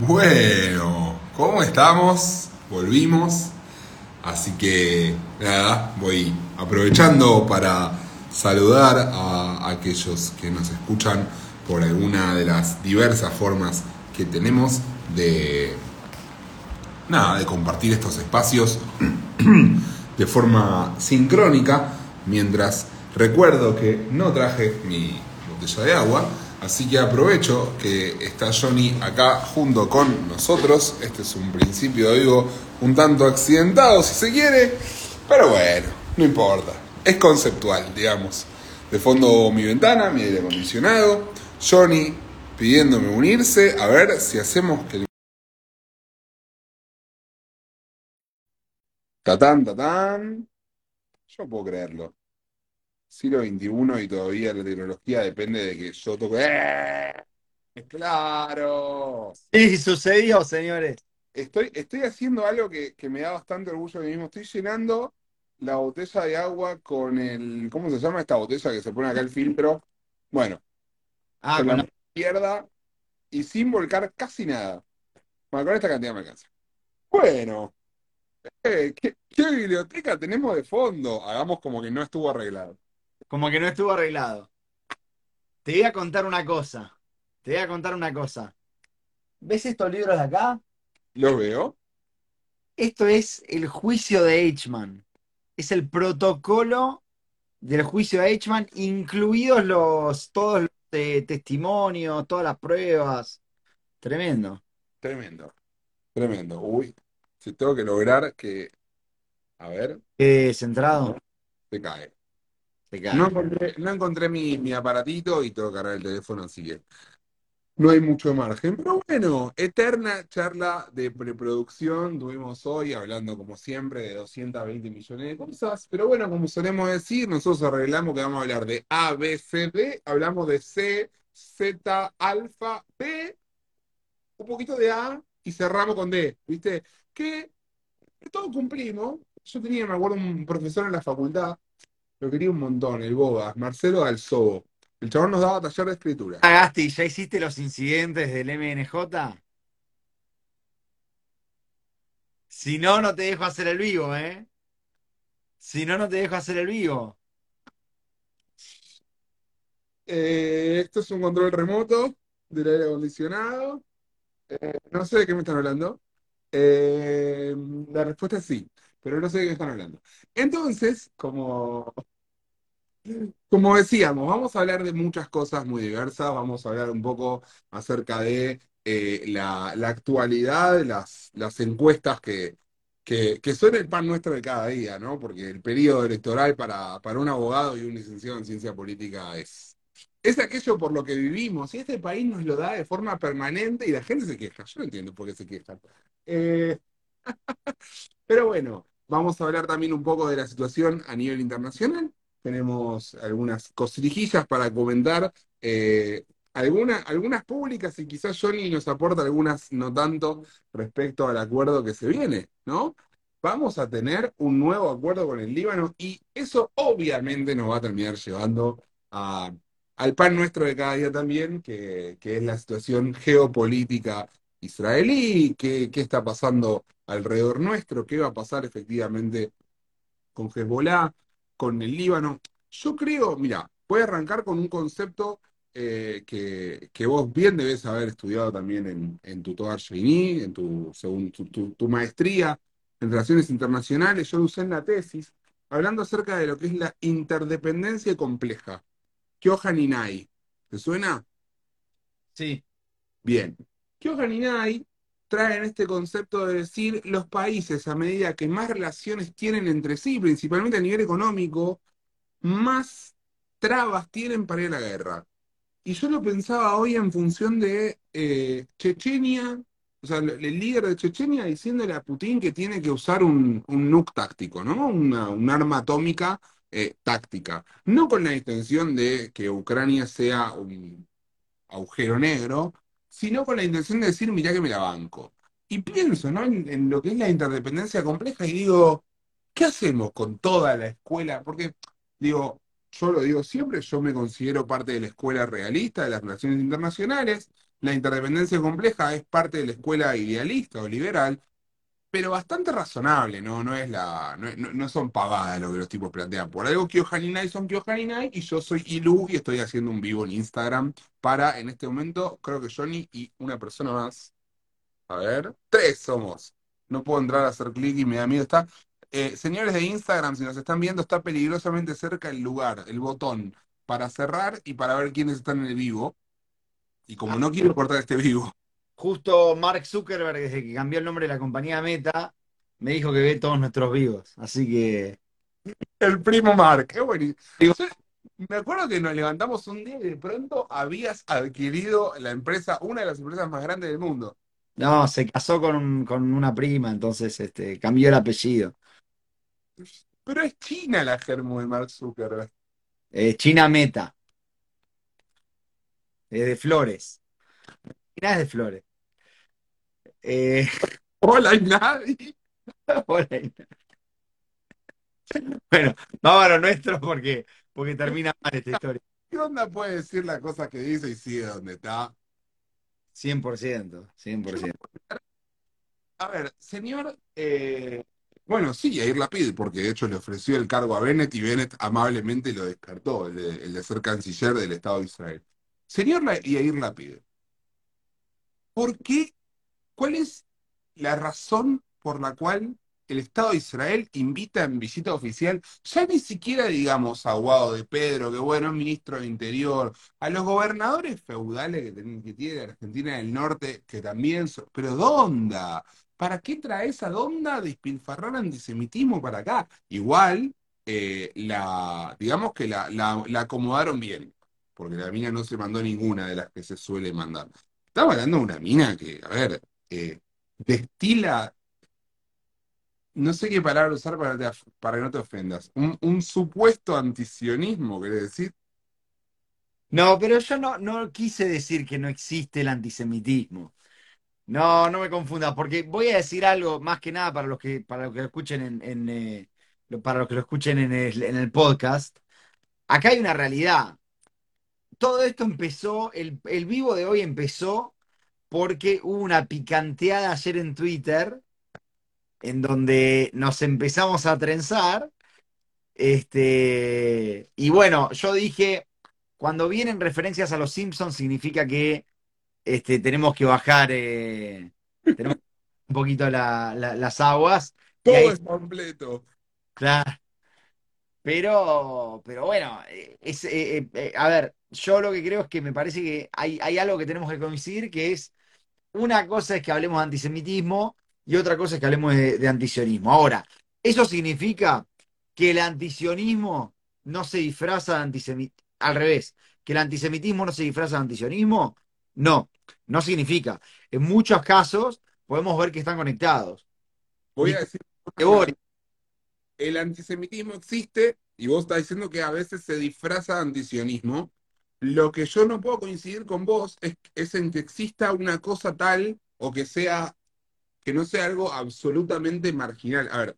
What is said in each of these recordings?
Bueno, ¿cómo estamos? Volvimos. Así que nada, voy aprovechando para saludar a aquellos que nos escuchan por alguna de las diversas formas que tenemos de nada, de compartir estos espacios de forma sincrónica, mientras recuerdo que no traje mi botella de agua, así que aprovecho que está Johnny acá junto con nosotros. Este es un principio, digo, un tanto accidentado si se quiere, pero bueno, no importa, es conceptual, digamos. De fondo mi ventana, mi aire acondicionado, Johnny pidiéndome unirse, a ver si hacemos que el Tatán, tatán. Yo puedo creerlo. Siglo XXI y todavía la tecnología depende de que yo toque. ¡Eh! ¡Claro! Sí, sucedió, señores. Estoy, estoy haciendo algo que, que me da bastante orgullo de mí mismo. Estoy llenando la botella de agua con el. ¿Cómo se llama esta botella que se pone acá el filtro? Bueno, Ah, con la con izquierda y sin volcar casi nada. Bueno, con esta cantidad me alcanza. Bueno, eh, ¿qué, qué biblioteca tenemos de fondo? Hagamos como que no estuvo arreglado. Como que no estuvo arreglado. Te voy a contar una cosa. Te voy a contar una cosa. ¿Ves estos libros de acá? ¿Lo veo? Esto es el juicio de Eichmann. Es el protocolo del juicio de Eichmann, incluidos los, todos los eh, testimonios, todas las pruebas. Tremendo. Tremendo, tremendo. Uy, si tengo que lograr que. A ver, Qué centrado. se cae. No encontré, no encontré mi, mi aparatito y tengo que cargar el teléfono, así que no hay mucho margen. Pero bueno, eterna charla de preproducción. Tuvimos hoy hablando, como siempre, de 220 millones de cosas. Pero bueno, como solemos decir, nosotros arreglamos que vamos a hablar de A, B, C, D. Hablamos de C, Z, alfa, B, un poquito de A y cerramos con D. ¿Viste? Que todo cumplimos. Yo tenía, me acuerdo, un profesor en la facultad, lo quería un montón, el Bogas, Marcelo Alzobo. El chabón nos daba taller de escritura. Ah, Gasti, ¿ya hiciste los incidentes del MNJ? Si no, no te dejo hacer el vivo, ¿eh? Si no, no te dejo hacer el vivo. Eh, esto es un control remoto del aire acondicionado. Eh, no sé de qué me están hablando. Eh, la respuesta es sí, pero no sé de qué me están hablando. Entonces, como, como decíamos, vamos a hablar de muchas cosas muy diversas. Vamos a hablar un poco acerca de eh, la, actualidad, las, las encuestas que, que, que son el pan nuestro de cada día, ¿no? Porque el periodo electoral para, para un abogado y un licenciado en ciencia política es, es aquello por lo que vivimos. Y este país nos lo da de forma permanente y la gente se queja. Yo no entiendo por qué se quejan. Eh, pero bueno, vamos a hablar también un poco de la situación a nivel internacional. Tenemos algunas cosrijillas para comentar, eh, alguna- algunas públicas y quizás Johnny nos aporta algunas no tanto respecto al acuerdo que se viene, ¿no? Vamos a tener un nuevo acuerdo con el Líbano y eso obviamente nos va a terminar llevando al pan nuestro de cada día también, que, que es la situación geopolítica israelí, qué, qué está pasando alrededor nuestro, qué va a pasar efectivamente con Hezbollah, con el Líbano. Yo creo, mira, voy a arrancar con un concepto eh, que, que vos bien debes haber estudiado también en, en tu Toar Sheini, en tu, según tu, tu- tu maestría en Relaciones Internacionales, yo lo usé en la tesis, hablando acerca de lo que es la interdependencia compleja. Kyohan Inai. ¿Te suena? Sí. Bien. Kyohan Inai traen este concepto de decir los países a medida que más relaciones tienen entre sí, principalmente a nivel económico, más trabas tienen para ir a la guerra. Y yo lo pensaba hoy en función de eh, Chechenia, o sea, el, líder de Chechenia diciéndole a Putin que tiene que usar un, un nuke táctico, ¿no? Una, un arma atómica eh, táctica. No con la intención de que Ucrania sea un agujero negro, sino con la intención de decir, mirá que me la banco. Y pienso, ¿no? En, en lo que es la interdependencia compleja y digo, ¿qué hacemos con toda la escuela? Porque, digo, yo lo digo siempre, yo me considero parte de la escuela realista de las relaciones internacionales, la interdependencia compleja es parte de la escuela idealista o liberal, pero bastante razonable, ¿no? No es la, no, no- son pavadas lo que los tipos plantean. Por algo Kyohaninai son Kyohaninai y yo soy Ilu y estoy haciendo un vivo en Instagram para, en este momento, creo que Johnny y una persona más. A ver, tres somos. No puedo entrar a hacer clic y me da miedo. Está, eh, señores de Instagram, si nos están viendo, está peligrosamente cerca el lugar, el botón para cerrar y para ver quiénes están en el vivo. Y como no quiero cortar este vivo, Justo Mark Zuckerberg, desde que cambió el nombre de la compañía Meta, me dijo que ve todos nuestros vivos. Así que. el primo Mark, qué buenísimo. Me acuerdo que nos levantamos un día y de pronto habías adquirido la empresa, una de las empresas más grandes del mundo. No, se casó con, con una prima, entonces este, cambió el apellido. Pero es China la germo de Mark Zuckerberg. Eh, China Meta. Es de Flores. China es de Flores. Eh, Hola, y nadie. hola. Bueno, vamos a lo nuestro porque, porque termina mal esta historia. ¿Qué onda puede decir la cosa que dice y sigue donde está? 100%, 100%. A ver, señor, eh, bueno, sí, Yair Lapid, porque de hecho le ofreció el cargo a Bennett y Bennett amablemente lo descartó, el de, el de ser canciller del Estado de Israel. Señor La- Yair Lapid, ¿por qué? ¿Cuál es la razón por la cual el Estado de Israel invita en visita oficial, ya ni siquiera digamos a Guado de Pedro, que bueno, es ministro de Interior, a los gobernadores feudales que, ten- que tiene Argentina del Norte, que también son, pero ¿dónde? ¿Para qué traes a Donda a despilfarrar antisemitismo para acá? Igual, eh, la, digamos que la, la, la acomodaron bien, porque la mina no se mandó ninguna de las que se suele mandar. Estamos hablando de una mina que, a ver, eh, destila, no sé qué palabra usar para, para que no te ofendas, un, un supuesto antisionismo, ¿querés decir? No, pero yo no, no quise decir que no existe el antisemitismo. No, no me confundas, porque voy a decir algo más que nada para los que, para los que lo escuchen en, eh, para los que lo escuchen en el, en el podcast. Acá hay una realidad. Todo esto empezó, el, el vivo de hoy empezó porque hubo una picanteada ayer en Twitter en donde nos empezamos a trenzar. Este, y bueno, yo dije, cuando vienen referencias a los Simpsons significa que este, tenemos que bajar eh, tenemos un poquito la- la- las aguas. Todo ahí, es completo. claro, pero, pero bueno, es, eh, eh, eh, a ver, yo lo que creo es que me parece que hay, hay algo que tenemos que coincidir, que es una cosa es que hablemos de antisemitismo y otra cosa es que hablemos de, de antisionismo. Ahora, ¿eso significa que el antisionismo no se disfraza de antisemitismo? Al revés, que el antisemitismo no se disfraza de antisionismo? No, no significa. En muchos casos podemos ver que están conectados. Voy a decir el antisemitismo existe y vos estás diciendo que a veces se disfraza de antisionismo. Lo que yo no puedo coincidir con vos es, en que exista una cosa tal o que sea, que no sea algo absolutamente marginal. A ver,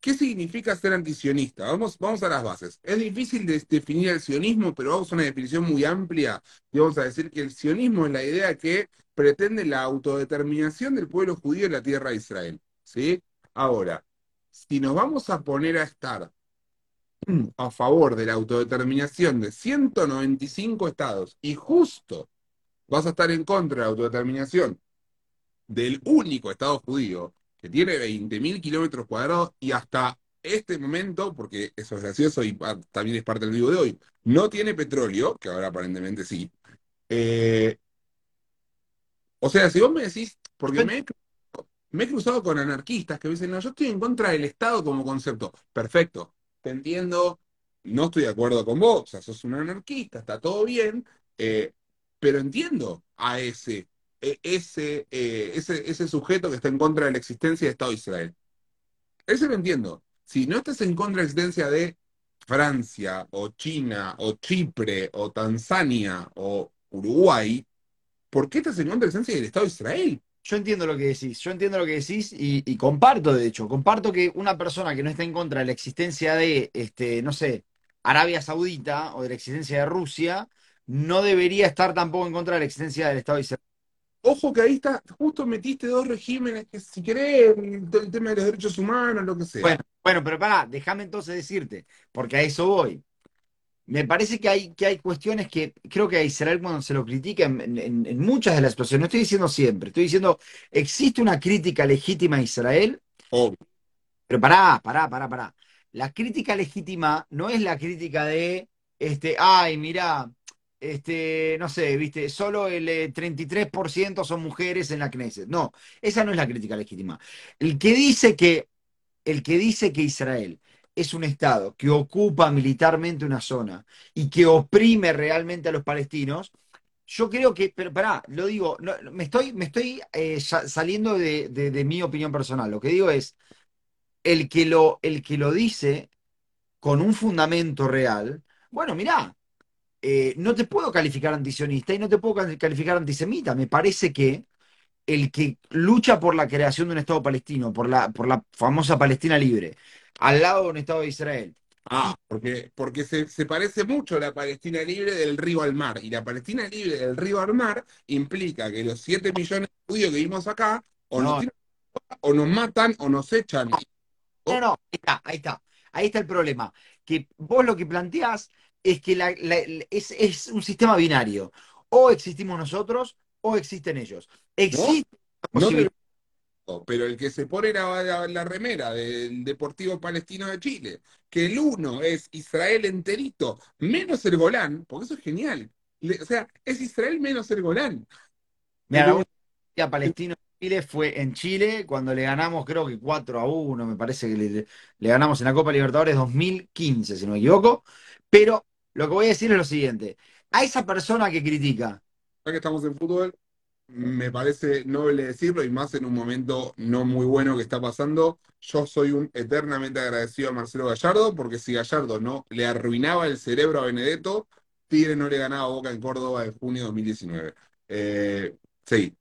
¿qué significa ser antisionista? Vamos, vamos a las bases. Es difícil de definir el sionismo, pero vamos a una definición muy amplia y vamos a decir que el sionismo es la idea que pretende la autodeterminación del pueblo judío en la tierra de Israel. ¿Sí? Ahora, si nos vamos a poner a estar a favor de la autodeterminación de 195 estados y justo vas a estar en contra de la autodeterminación del único estado judío que tiene 20.000 kilómetros cuadrados y hasta este momento, porque eso es gracioso y también es parte del vivo de hoy, no tiene petróleo, que ahora aparentemente sí. Eh, o sea, si vos me decís, porque me me he cruzado con anarquistas que me dicen, no, yo estoy en contra del Estado como concepto. Perfecto, te entiendo, no estoy de acuerdo con vos, o sea, sos un anarquista, está todo bien, eh, pero entiendo a ese, e- ese, eh, ese, ese sujeto que está en contra de la existencia del Estado de Israel. Ese lo entiendo. Si no estás en contra de la existencia de Francia, o China, o Chipre, o Tanzania, o Uruguay, ¿por qué estás en contra de la existencia del Estado de Israel? Yo entiendo lo que decís, yo entiendo lo que decís y, y comparto, de hecho, comparto que una persona que no está en contra de la existencia de, este, no sé, Arabia Saudita o de la existencia de Rusia, no debería estar tampoco en contra de la existencia del Estado de Israel. Ojo que ahí está, justo metiste dos regímenes que si querés, el, el tema de los derechos humanos, lo que sea. Bueno, bueno, pero pará, déjame entonces decirte, porque a eso voy. Me parece que hay, que hay cuestiones que creo que a Israel cuando se lo critica en, en- en muchas de las situaciones, no estoy diciendo siempre, estoy diciendo, existe una crítica legítima a Israel, Obvio. pero pará, pará, pará, pará. La crítica legítima no es la crítica de, este, ay, mirá, este, no sé, viste, solo el eh, 33% son mujeres en la Knesset. No, esa no es la crítica legítima. El que dice que el que dice que Israel es un Estado que ocupa militarmente una zona y que oprime realmente a los palestinos, yo creo que, pero pará, lo digo, me estoy, me estoy eh, sa- saliendo de, de- mi opinión personal. Lo que digo es, el que lo, el que lo dice con un fundamento real, bueno, mirá, eh, no te puedo calificar antisionista y no te puedo cal- calificar antisemita. Me parece que el que lucha por la creación de un Estado palestino, por la, por la famosa Palestina libre, al lado de un Estado de Israel. Ah, porque, porque se, se parece mucho la Palestina libre del río al mar. Y la Palestina libre del río al mar implica que los 7 millones de judíos que vimos acá o nos, No, tiran- o nos matan o nos echan. no, no, ahí está, ahí está. Ahí está el problema. Que vos lo que planteás es que la- la- es, es un sistema binario. O existimos nosotros o existen ellos. Existe la posibilidad. Pero el que se pone la, la- la remera del Deportivo Palestino de Chile, que el uno es Israel enterito, menos el Golán, porque eso es genial. Le- o sea, es Israel menos el Golán. Mira, la última palestina en Chile fue en Chile, cuando le ganamos, creo que 4 a 1, me parece que le, le ganamos en la Copa Libertadores 2015, si no me equivoco. Pero lo que voy a decir es lo siguiente: a esa persona que critica, Ya que estamos en fútbol, me parece noble decirlo, y más en un momento no muy bueno que está pasando. Yo soy un eternamente agradecido a Marcelo Gallardo, porque si Gallardo no le arruinaba el cerebro a Benedetto, Tigre no le ganaba a Boca en Córdoba en junio de 2019. Eh, sí,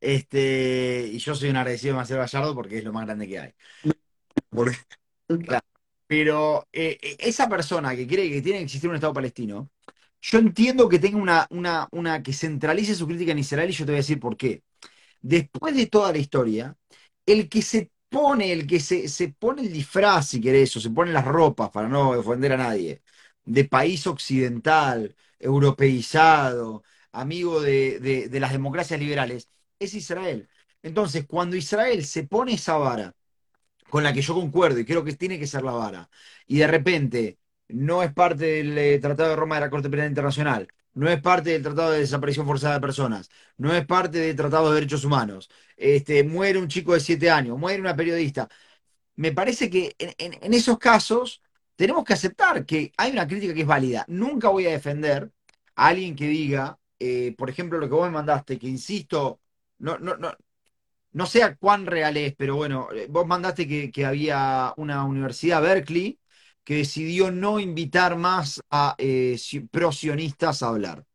este, y yo soy un agradecido de Marcelo Gallardo porque es lo más grande que hay. Pero eh, eh, esa persona que cree que tiene que existir un Estado palestino, yo entiendo que tenga una, que centralice su crítica en Israel y yo te voy a decir por qué. Después de toda la historia, el que se pone, el que se, pone el disfraz, si querés, o se pone las ropas para no ofender a nadie, de país occidental, europeizado, amigo de las democracias liberales, es Israel. Entonces, cuando Israel se pone esa vara, con la que yo concuerdo y creo que tiene que ser la vara, y de repente no es parte del eh, Tratado de Roma de la Corte Penal Internacional, no es parte del Tratado de Desaparición Forzada de Personas, no es parte del Tratado de Derechos Humanos, este, muere un chico de siete años, muere una periodista. Me parece que en, esos casos tenemos que aceptar que hay una crítica que es válida. Nunca voy a defender a alguien que diga, eh, por ejemplo, lo que vos me mandaste, que insisto, no, no, no, no sé cuán real es, pero bueno, eh, vos mandaste que, que había una universidad, Berkeley, que decidió no invitar más a eh, si- pro-sionistas a hablar.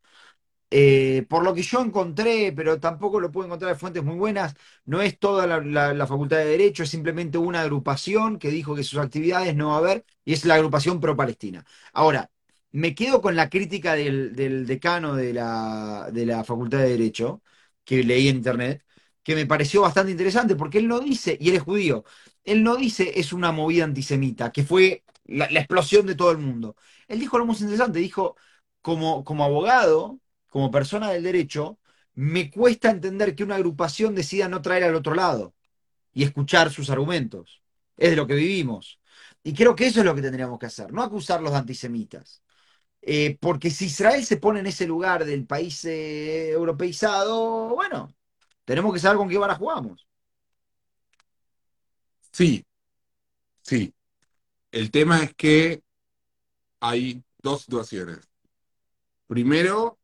Eh, por lo que yo encontré, pero tampoco lo puedo encontrar de fuentes muy buenas, no es toda la Facultad de Derecho, es simplemente una agrupación que dijo que sus actividades no va a haber, y es la agrupación pro-Palestina. Ahora, me quedo con la crítica del, del decano de la, de la Facultad de Derecho, que leí en internet, que me pareció bastante interesante, porque él no dice, y él es judío, él no dice es una movida antisemita, que fue la, explosión de todo el mundo. Él dijo lo más interesante, dijo, como, como abogado como persona del derecho, me cuesta entender que una agrupación decida no traer al otro lado y escuchar sus argumentos. Es de lo que vivimos. Y creo que eso es lo que tendríamos que hacer, no acusarlos de antisemitas. Eh, porque si Israel se pone en ese lugar del país eh, europeizado, bueno, tenemos que saber con qué vara jugamos. sí, sí. El tema es que hay dos situaciones. Primero,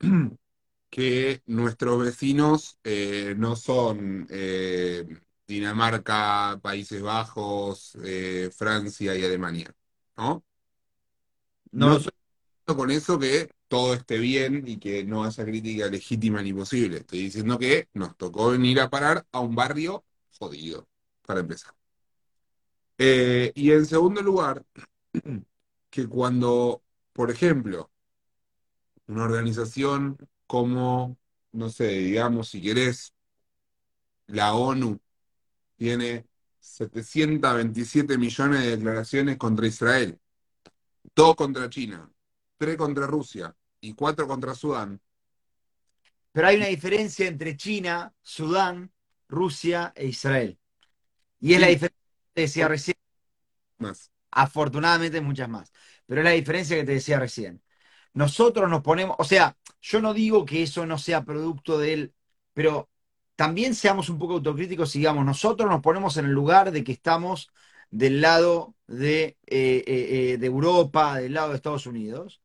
que nuestros vecinos eh, no son eh, Dinamarca, Países Bajos, eh, Francia y Alemania, ¿no? No No con eso que todo esté bien y que no haya crítica legítima ni posible. Estoy diciendo que nos tocó venir a parar a un barrio jodido, para empezar. Eh, y en segundo lugar, que cuando, por ejemplo, una organización como, no sé, digamos, si querés, la ONU tiene 727 millones de declaraciones contra Israel, dos contra China, tres contra Rusia y cuatro contra Sudán. Pero hay una diferencia entre China, Sudán, Rusia e Israel. Y es la diferencia te decía recién. Más. Afortunadamente muchas más. Pero es la diferencia que te decía recién. Nosotros nos ponemos, o sea, yo no digo que eso no sea producto de él, pero también seamos un poco autocríticos digamos, nosotros nos ponemos en el lugar de que estamos del lado de, eh, eh, eh, de Europa, del lado de Estados Unidos,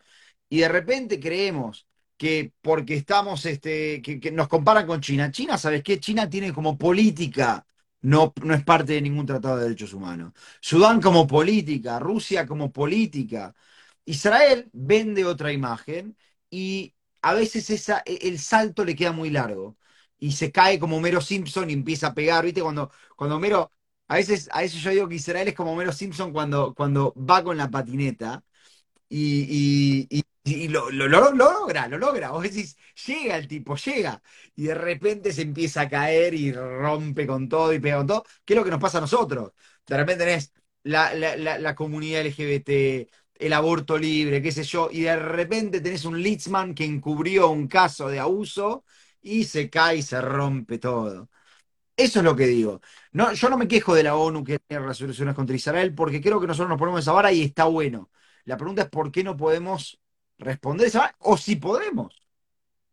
y de repente creemos que porque estamos, este, que, que nos comparan con China, China, ¿sabes qué? China tiene como política, no, no es parte de ningún tratado de derechos humanos. Sudán como política, Rusia como política. Israel vende otra imagen y a veces esa, el salto le queda muy largo y se cae como Homero Simpson y empieza a pegar, ¿viste? Cuando, cuando Homero, a veces, a veces yo digo que Israel es como Homero Simpson cuando, cuando va con la patineta y, y, y, lo, lo, lo, lo logra, lo logra. Vos decís, llega el tipo, llega. Y de repente se empieza a caer y rompe con todo y pega con todo. ¿Qué es lo que nos pasa a nosotros? De repente tenés la, la, la, la comunidad LGBT, el aborto libre, qué sé yo, y de repente tenés un Litzman que encubrió un caso de abuso y se cae y se rompe todo. Eso es lo que digo. No, yo no me quejo de la ONU que tiene resoluciones contra Israel porque creo que nosotros nos ponemos esa vara y está bueno. La pregunta es por qué no podemos responder esa o si podemos.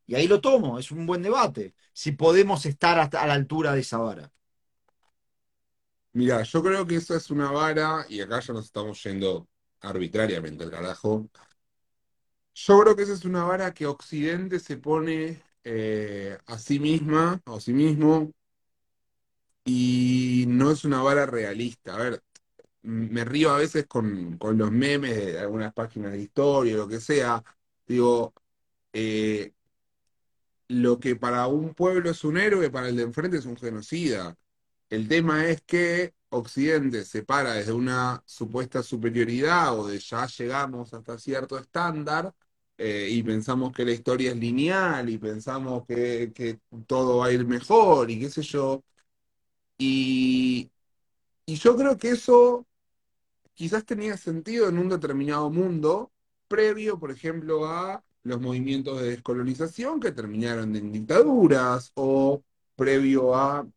Y ahí lo tomo, es un buen debate. Si podemos estar hasta a la altura de esa vara. Mira, yo creo que eso es una vara, y acá ya nos estamos yendo arbitrariamente al carajo. Yo creo que esa es una vara que Occidente se pone eh, a sí misma, o a sí mismo, y no es una vara realista. A ver, me río a veces con, con los memes de algunas páginas de historia, lo que sea. Digo, eh, lo que para un pueblo es un héroe, para el de enfrente es un genocida. El tema es que Occidente se para desde una supuesta superioridad o de ya llegamos hasta cierto estándar eh, y pensamos que la historia es lineal y pensamos que, que todo va a ir mejor y qué sé yo. Y, y yo creo que eso quizás tenía sentido en un determinado mundo previo, por ejemplo, a los movimientos de descolonización que terminaron en dictaduras o previo a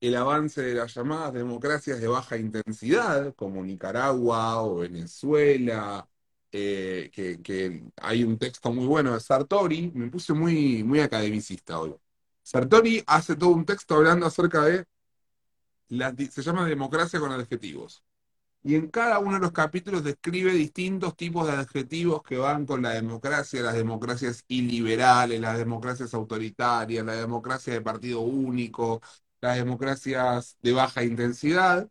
el avance de las llamadas democracias de baja intensidad, como Nicaragua o Venezuela, eh, que, hay un texto muy bueno de Sartori, me puse muy, muy academicista hoy. Sartori hace todo un texto hablando acerca de, la, se llama democracia con adjetivos. Y en cada uno de los capítulos describe distintos tipos de adjetivos que van con la democracia, las democracias iliberales, las democracias autoritarias, la democracia de partido único, las democracias de baja intensidad.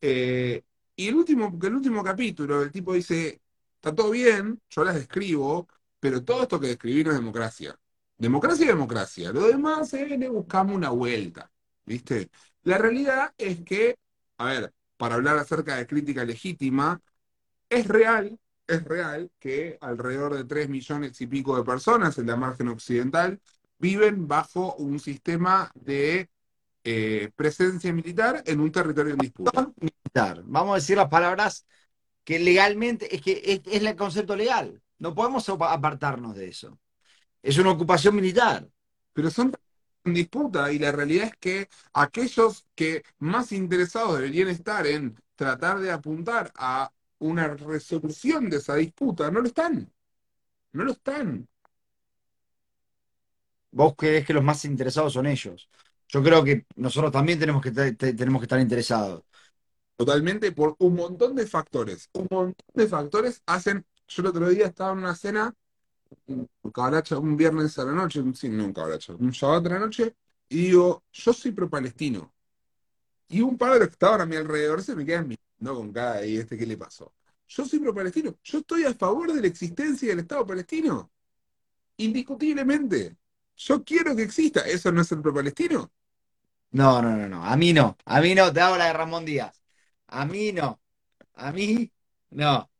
Eh, y el último, el último capítulo, el tipo dice, está todo bien, yo las describo, pero todo esto que describí no es democracia. Democracia y democracia. Lo demás es le buscamos una vuelta, ¿viste? La realidad es que, a ver, para hablar acerca de crítica legítima, es real, es real que alrededor de 3 millones y pico de personas en la margen occidental viven bajo un sistema de eh, presencia militar en un territorio en disputa. Militar. Vamos a decir las palabras que legalmente, es que es, es el concepto legal. No podemos apartarnos de eso. Es una ocupación militar. Pero son en disputa y la realidad es que aquellos que más interesados deberían estar en tratar de apuntar a una resolución de esa disputa no lo están. No lo están. Vos crees que los más interesados son ellos. Yo creo que nosotros también tenemos que, tenemos que estar interesados. Totalmente por un montón de factores. Un montón de factores hacen. Yo el otro día estaba en una cena, un cabracho, un viernes a la noche, sí, no un un sábado a la noche, y digo, yo soy pro-palestino. Y un par de los que estaban a mi alrededor se me quedan mirando con cada y este, ¿qué le pasó? Yo soy pro-palestino. Yo estoy a favor de la existencia del Estado palestino. Indiscutiblemente. Yo quiero que exista. ¿Eso no es el pro-palestino? No, no, no, no. A mí no. A mí no. Te hago la de Ramón Díaz. A mí no. A mí no.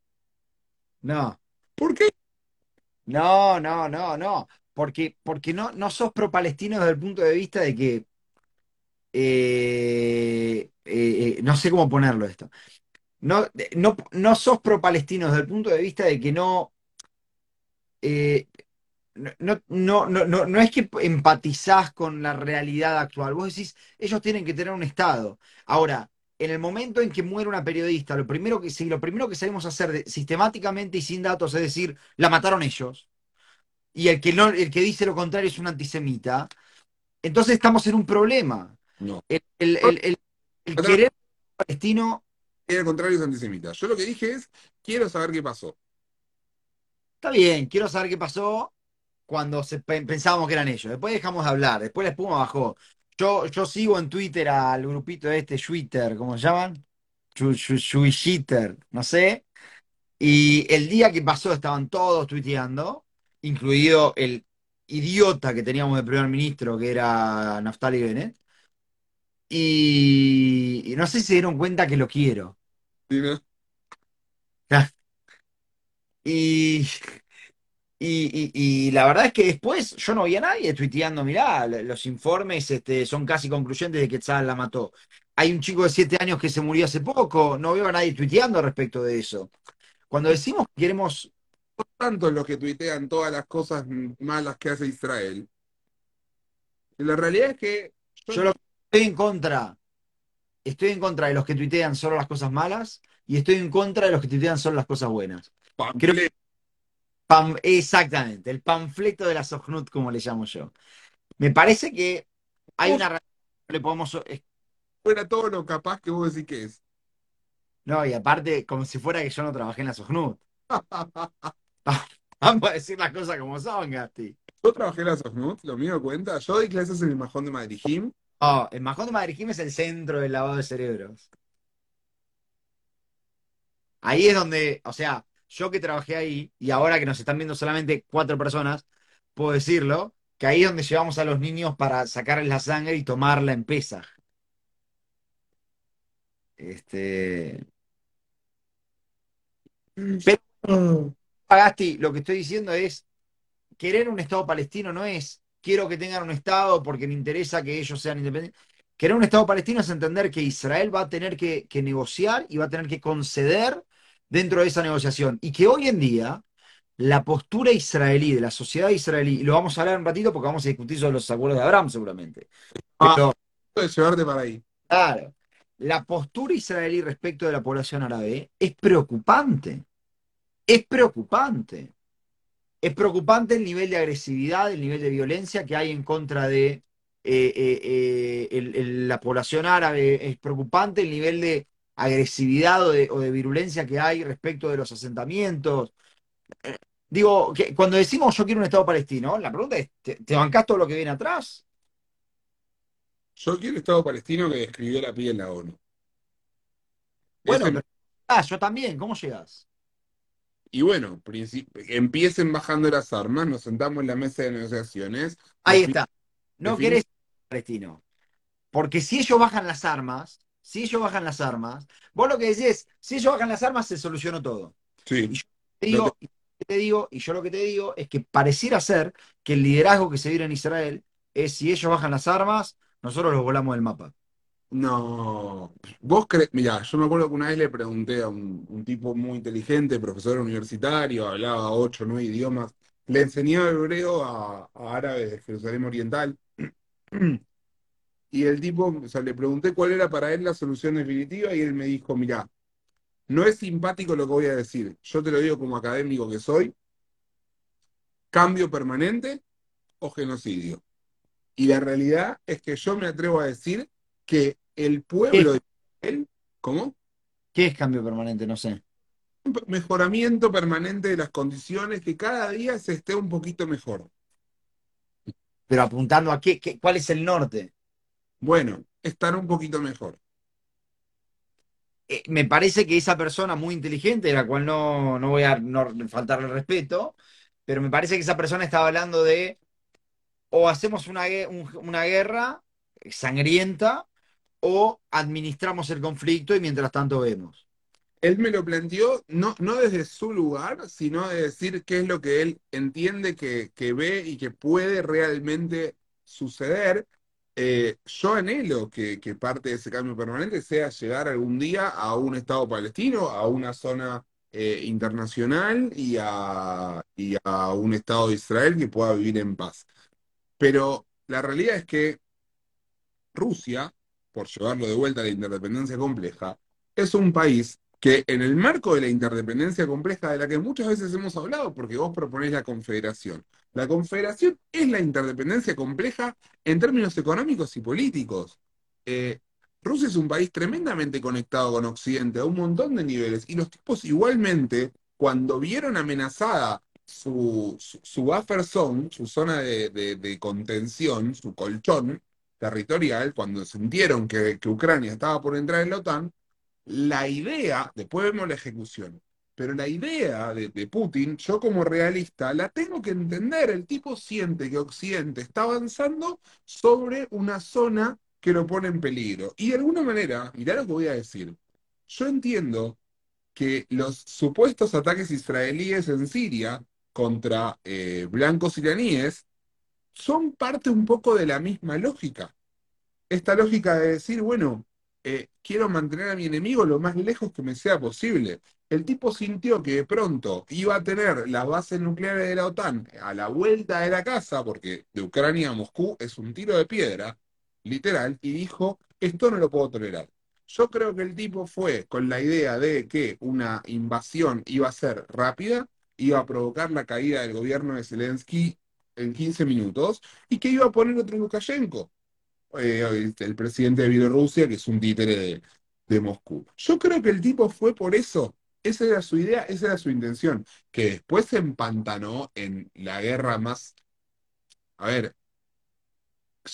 No. ¿Por qué? No, no, no, no. Porque, porque no, no sos pro-palestino desde el punto de vista de que. eh, eh, eh, no sé cómo ponerlo esto. No, no, no sos pro-palestino desde el punto de vista de que no. no, no, no, no no es que empatizás con la realidad actual. Vos decís, ellos tienen que tener un Estado. Ahora, en el momento en que muere una periodista, lo primero que, si lo primero que sabemos hacer de- sistemáticamente y sin datos es decir, la mataron ellos, y el que, no, el que dice lo contrario es un antisemita, entonces estamos en un problema. No. El, el- el- el- el querer palestino, Y al contrario es antisemita. Yo lo que dije es, quiero saber qué pasó. está bien, quiero saber qué pasó cuando se, pensábamos que eran ellos. Después dejamos de hablar, después la espuma bajó. Yo, yo sigo en Twitter al grupito este, Twitter, ¿cómo se llaman? Twitter, no sé. Y el día que pasó estaban todos tuiteando, incluido el idiota que teníamos de primer ministro, que era Naftali Bennett. Y, y no sé si se dieron cuenta que lo quiero. ¿Sí, no? Y, y, y- y la verdad es que después yo no vi a nadie tuiteando, mirá, los informes este, son casi concluyentes de que Tzal la mató. Hay un chico de siete años que se murió hace poco, no veo a nadie tuiteando respecto de eso. Cuando decimos que queremos Tanto los que tuitean todas las cosas malas que hace Israel. Y la realidad es que yo, Yo lo estoy en contra. Estoy en contra de los que tuitean solo las cosas malas y estoy en contra de los que tuitean solo las cosas buenas. pamfleto, Exactamente, el panfleto de la Sojnut, como le llamo yo. Me parece que hay una razón que le podemos. fuera todo lo capaz que vos decís que es. No, y aparte, como si fuera que yo no trabajé en la Sojnut. Vamos a decir las cosas como son, Gasti. Yo trabajé en la Sofnut, lo mío cuenta. Yo doy clases en el Majón de Madrid Jim. Oh, el Majón de Madrid Jim es el centro del lavado de cerebros. Ahí es donde, o sea, yo que trabajé ahí, y ahora que nos están viendo solamente cuatro personas, puedo decirlo, que ahí es donde llevamos a los niños para sacarles la sangre y tomarla en Pesaj. Este. Pero- Agasti, lo que estoy diciendo es, querer un Estado palestino no es, quiero que tengan un Estado porque me interesa que ellos sean independientes. Querer un Estado palestino es entender que Israel va a tener que, que negociar y va a tener que conceder dentro de esa negociación. Y que hoy en día la postura israelí, de la sociedad israelí, y lo vamos a hablar un ratito porque vamos a discutir sobre los acuerdos de Abraham seguramente. Ah. Pero, de llevarte para ahí. claro, la postura israelí respecto de la población árabe es preocupante. Es preocupante. Es preocupante el nivel de agresividad, el nivel de violencia que hay en contra de eh, eh, eh, el- el- la población árabe. Es preocupante el nivel de agresividad o de, o de virulencia que hay respecto de los asentamientos. Eh, Digo, que cuando decimos yo quiero un Estado palestino, la pregunta es, ¿te, te bancás todo lo que viene atrás? Yo quiero Estado palestino que describió la piel en la ONU. Bueno, pero- ah, yo también, ¿cómo llegas? y bueno, empiecen bajando las armas, nos sentamos en la mesa de negociaciones. Ahí está. No querés palestino. Porque si ellos bajan las armas, si ellos bajan las armas, vos lo que decís si ellos bajan las armas, se solucionó todo. Sí, Te digo, y te digo, y yo lo que te digo es que pareciera ser que el liderazgo que se vive en Israel es si ellos bajan las armas, nosotros los volamos del mapa. no. Vos crees, mira, yo me acuerdo que una vez le pregunté a un, un tipo muy inteligente, profesor universitario, hablaba ocho o nueve idiomas, le enseñaba hebreo a, a árabes de Jerusalén Oriental. Y el tipo, o sea, le pregunté cuál era para él la solución definitiva y él me dijo, mira, no es simpático lo que voy a decir, yo te lo digo como académico que soy, cambio permanente o genocidio. Y la realidad es que yo me atrevo a decir que el pueblo de Israel, ¿cómo? ¿Qué es cambio permanente? No sé. Un mejoramiento permanente de las condiciones, que cada día se esté un poquito mejor. Pero apuntando a qué, qué- cuál es el norte. Bueno, estar un poquito mejor. eh, me parece que esa persona muy inteligente, de la cual no, no voy a no faltarle el respeto, pero me parece que esa persona estaba hablando de o hacemos una, un- una guerra sangrienta o administramos el conflicto y mientras tanto vemos. él me lo planteó no, no desde su lugar, sino de decir qué es lo que él entiende que, que ve y que puede realmente suceder. Eh, yo anhelo que, parte de ese cambio permanente sea llegar algún día a un Estado palestino, a una zona eh, internacional y a, y a un Estado de Israel que pueda vivir en paz. Pero la realidad es que Rusia, por llevarlo de vuelta a la interdependencia compleja, es un país que en el marco de la interdependencia compleja de la que muchas veces hemos hablado, porque vos proponés la confederación, la confederación es la interdependencia compleja en términos económicos y políticos. Eh, Rusia es un país tremendamente conectado con Occidente a un montón de niveles y los tipos igualmente, cuando vieron amenazada su, su, su buffer zone, su zona de, de, contención, su colchón, territorial, cuando sintieron que, que, Ucrania estaba por entrar en la OTAN, la idea, después vemos la ejecución, pero la idea de, Putin, yo como realista, la tengo que entender. El tipo siente que Occidente está avanzando sobre una zona que lo pone en peligro. Y de alguna manera, mirá lo que voy a decir, yo entiendo que los supuestos ataques israelíes en Siria contra eh, blancos iraníes son parte un poco de la misma lógica. Esta lógica de decir, bueno, eh, quiero mantener a mi enemigo lo más lejos que me sea posible. El tipo sintió que de pronto iba a tener las bases nucleares de la OTAN a la vuelta de la casa, porque de Ucrania a Moscú es un tiro de piedra, literal, y dijo, esto no lo puedo tolerar. Yo creo que el tipo fue con la idea de que una invasión iba a ser rápida, iba a provocar la caída del gobierno de Zelensky en 15 minutos y que iba a poner otro Lukashenko, eh, el presidente de Bielorrusia, que es un títere de, de, Moscú. Yo creo que el tipo fue por eso. Esa era su idea, esa era su intención, que después se empantanó en la guerra más, a ver,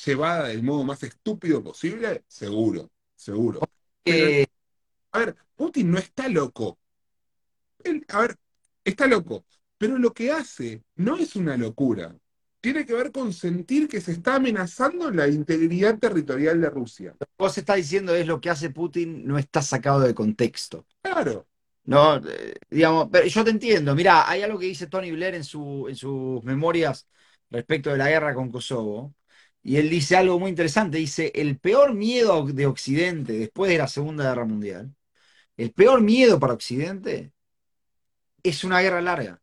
llevada del modo más estúpido posible, seguro, seguro. Pero, Eh, a ver, Putin no está loco. Él, a ver, está loco, pero lo que hace no es una locura tiene que ver con sentir que se está amenazando la integridad territorial de Rusia. lo que vos estás diciendo es lo que hace Putin no está sacado de contexto. Claro. No, eh, digamos, pero yo te entiendo. Mira, hay algo que dice Tony Blair en, su, en sus memorias respecto de la guerra con Kosovo, y él dice algo muy interesante. Dice, el peor miedo de Occidente después de la Segunda Guerra Mundial, el peor miedo para Occidente es una guerra larga.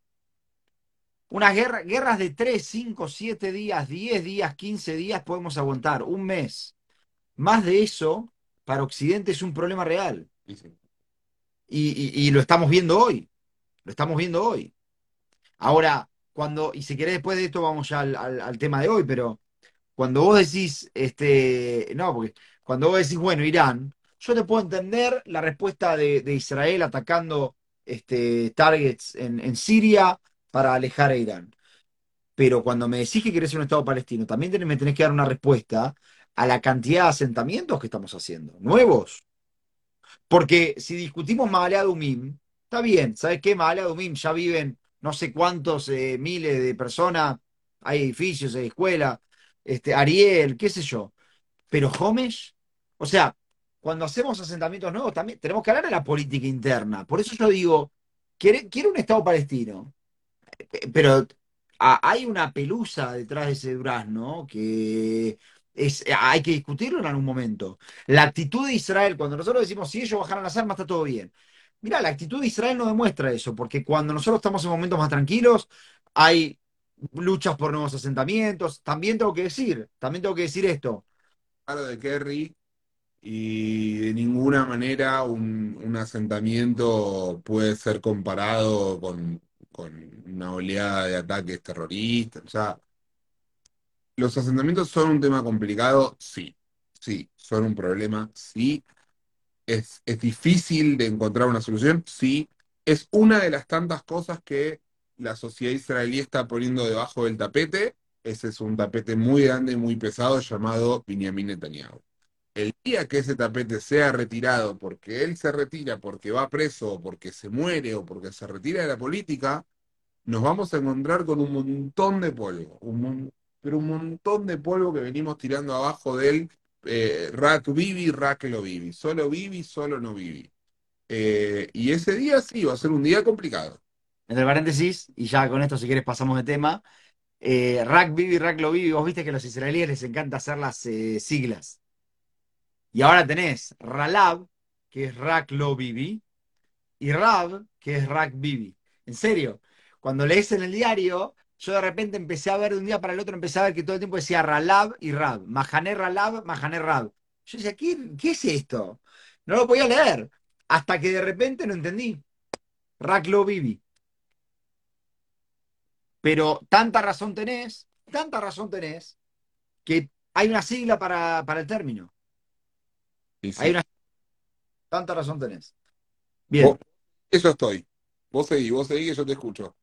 Unas guerra, guerras de 3, 5, 7 días, 10 días, 15 días podemos aguantar, un mes. Más de eso, para Occidente es un problema real. Sí, sí. Y, y, y, lo estamos viendo hoy. Lo estamos viendo hoy. Ahora, cuando, y si querés después de esto vamos ya al, al, al tema de hoy, pero cuando vos decís, este, no, porque cuando vos decís, bueno, Irán, yo te puedo entender la respuesta de, de Israel atacando este, targets en, en Siria para alejar a Irán. Pero cuando me decís que querés un Estado palestino, también me tenés que dar una respuesta a la cantidad de asentamientos que estamos haciendo, nuevos. Porque si discutimos Magalá Dumim, está bien, ¿sabes qué? Magalá Dumim ya viven no sé cuántos eh, miles de personas, hay edificios, hay escuelas, este, Ariel, qué sé yo. Pero Homesh, o sea, cuando hacemos asentamientos nuevos, también tenemos que hablar de la política interna. Por eso yo digo, quiero un Estado palestino pero hay una pelusa detrás de ese durazno que es, hay que discutirlo en algún momento. La actitud de Israel, cuando nosotros decimos si ellos bajaran las armas, está todo bien. Mira, la actitud de Israel no demuestra eso, porque cuando nosotros estamos en momentos más tranquilos, hay luchas por nuevos asentamientos. También tengo que decir, también tengo que decir esto. Claro, de Kerry, y de ninguna manera un, un asentamiento puede ser comparado con, con una oleada de ataques terroristas. O sea, los asentamientos son un tema complicado, sí, sí, son un problema, sí. Es, es difícil de encontrar una solución, sí. Es una de las tantas cosas que la sociedad israelí está poniendo debajo del tapete. Ese es un tapete muy grande y muy pesado llamado Benjamin Netanyahu. El día que ese tapete sea retirado porque él se retira, porque va preso, o porque se muere, o porque se retira de la política, nos vamos a encontrar con un montón de polvo, un pero un montón de polvo que venimos tirando abajo del eh, rack vivi, rack lo vivi, solo vivi, solo no vivi. Eh, y ese día sí, va a ser un día complicado. Entre paréntesis, y ya con esto si quieres pasamos de tema, eh, Rak Bibi, Rak Lo Bibi, vos viste que a los israelíes les encanta hacer las eh, siglas. Y ahora tenés Ralab, que es Rak Lo Bibi, y Rab, que es Rak Bibi. En serio, cuando lees en el diario, yo de repente empecé a ver de un día para el otro, empecé a ver que todo el tiempo decía Ralab y Rab. Mahané Ralab, Mahané Rab. Yo decía, ¿qué, qué es esto? No lo podía leer. Hasta que de repente lo entendí. Rak Lo Bibi. Pero tanta razón tenés, tanta razón tenés, que hay una sigla para, para el término. Y sí. Hay una... Tanta razón tenés. Bien. Vos- eso estoy. Vos seguí, vos seguí que yo te escucho.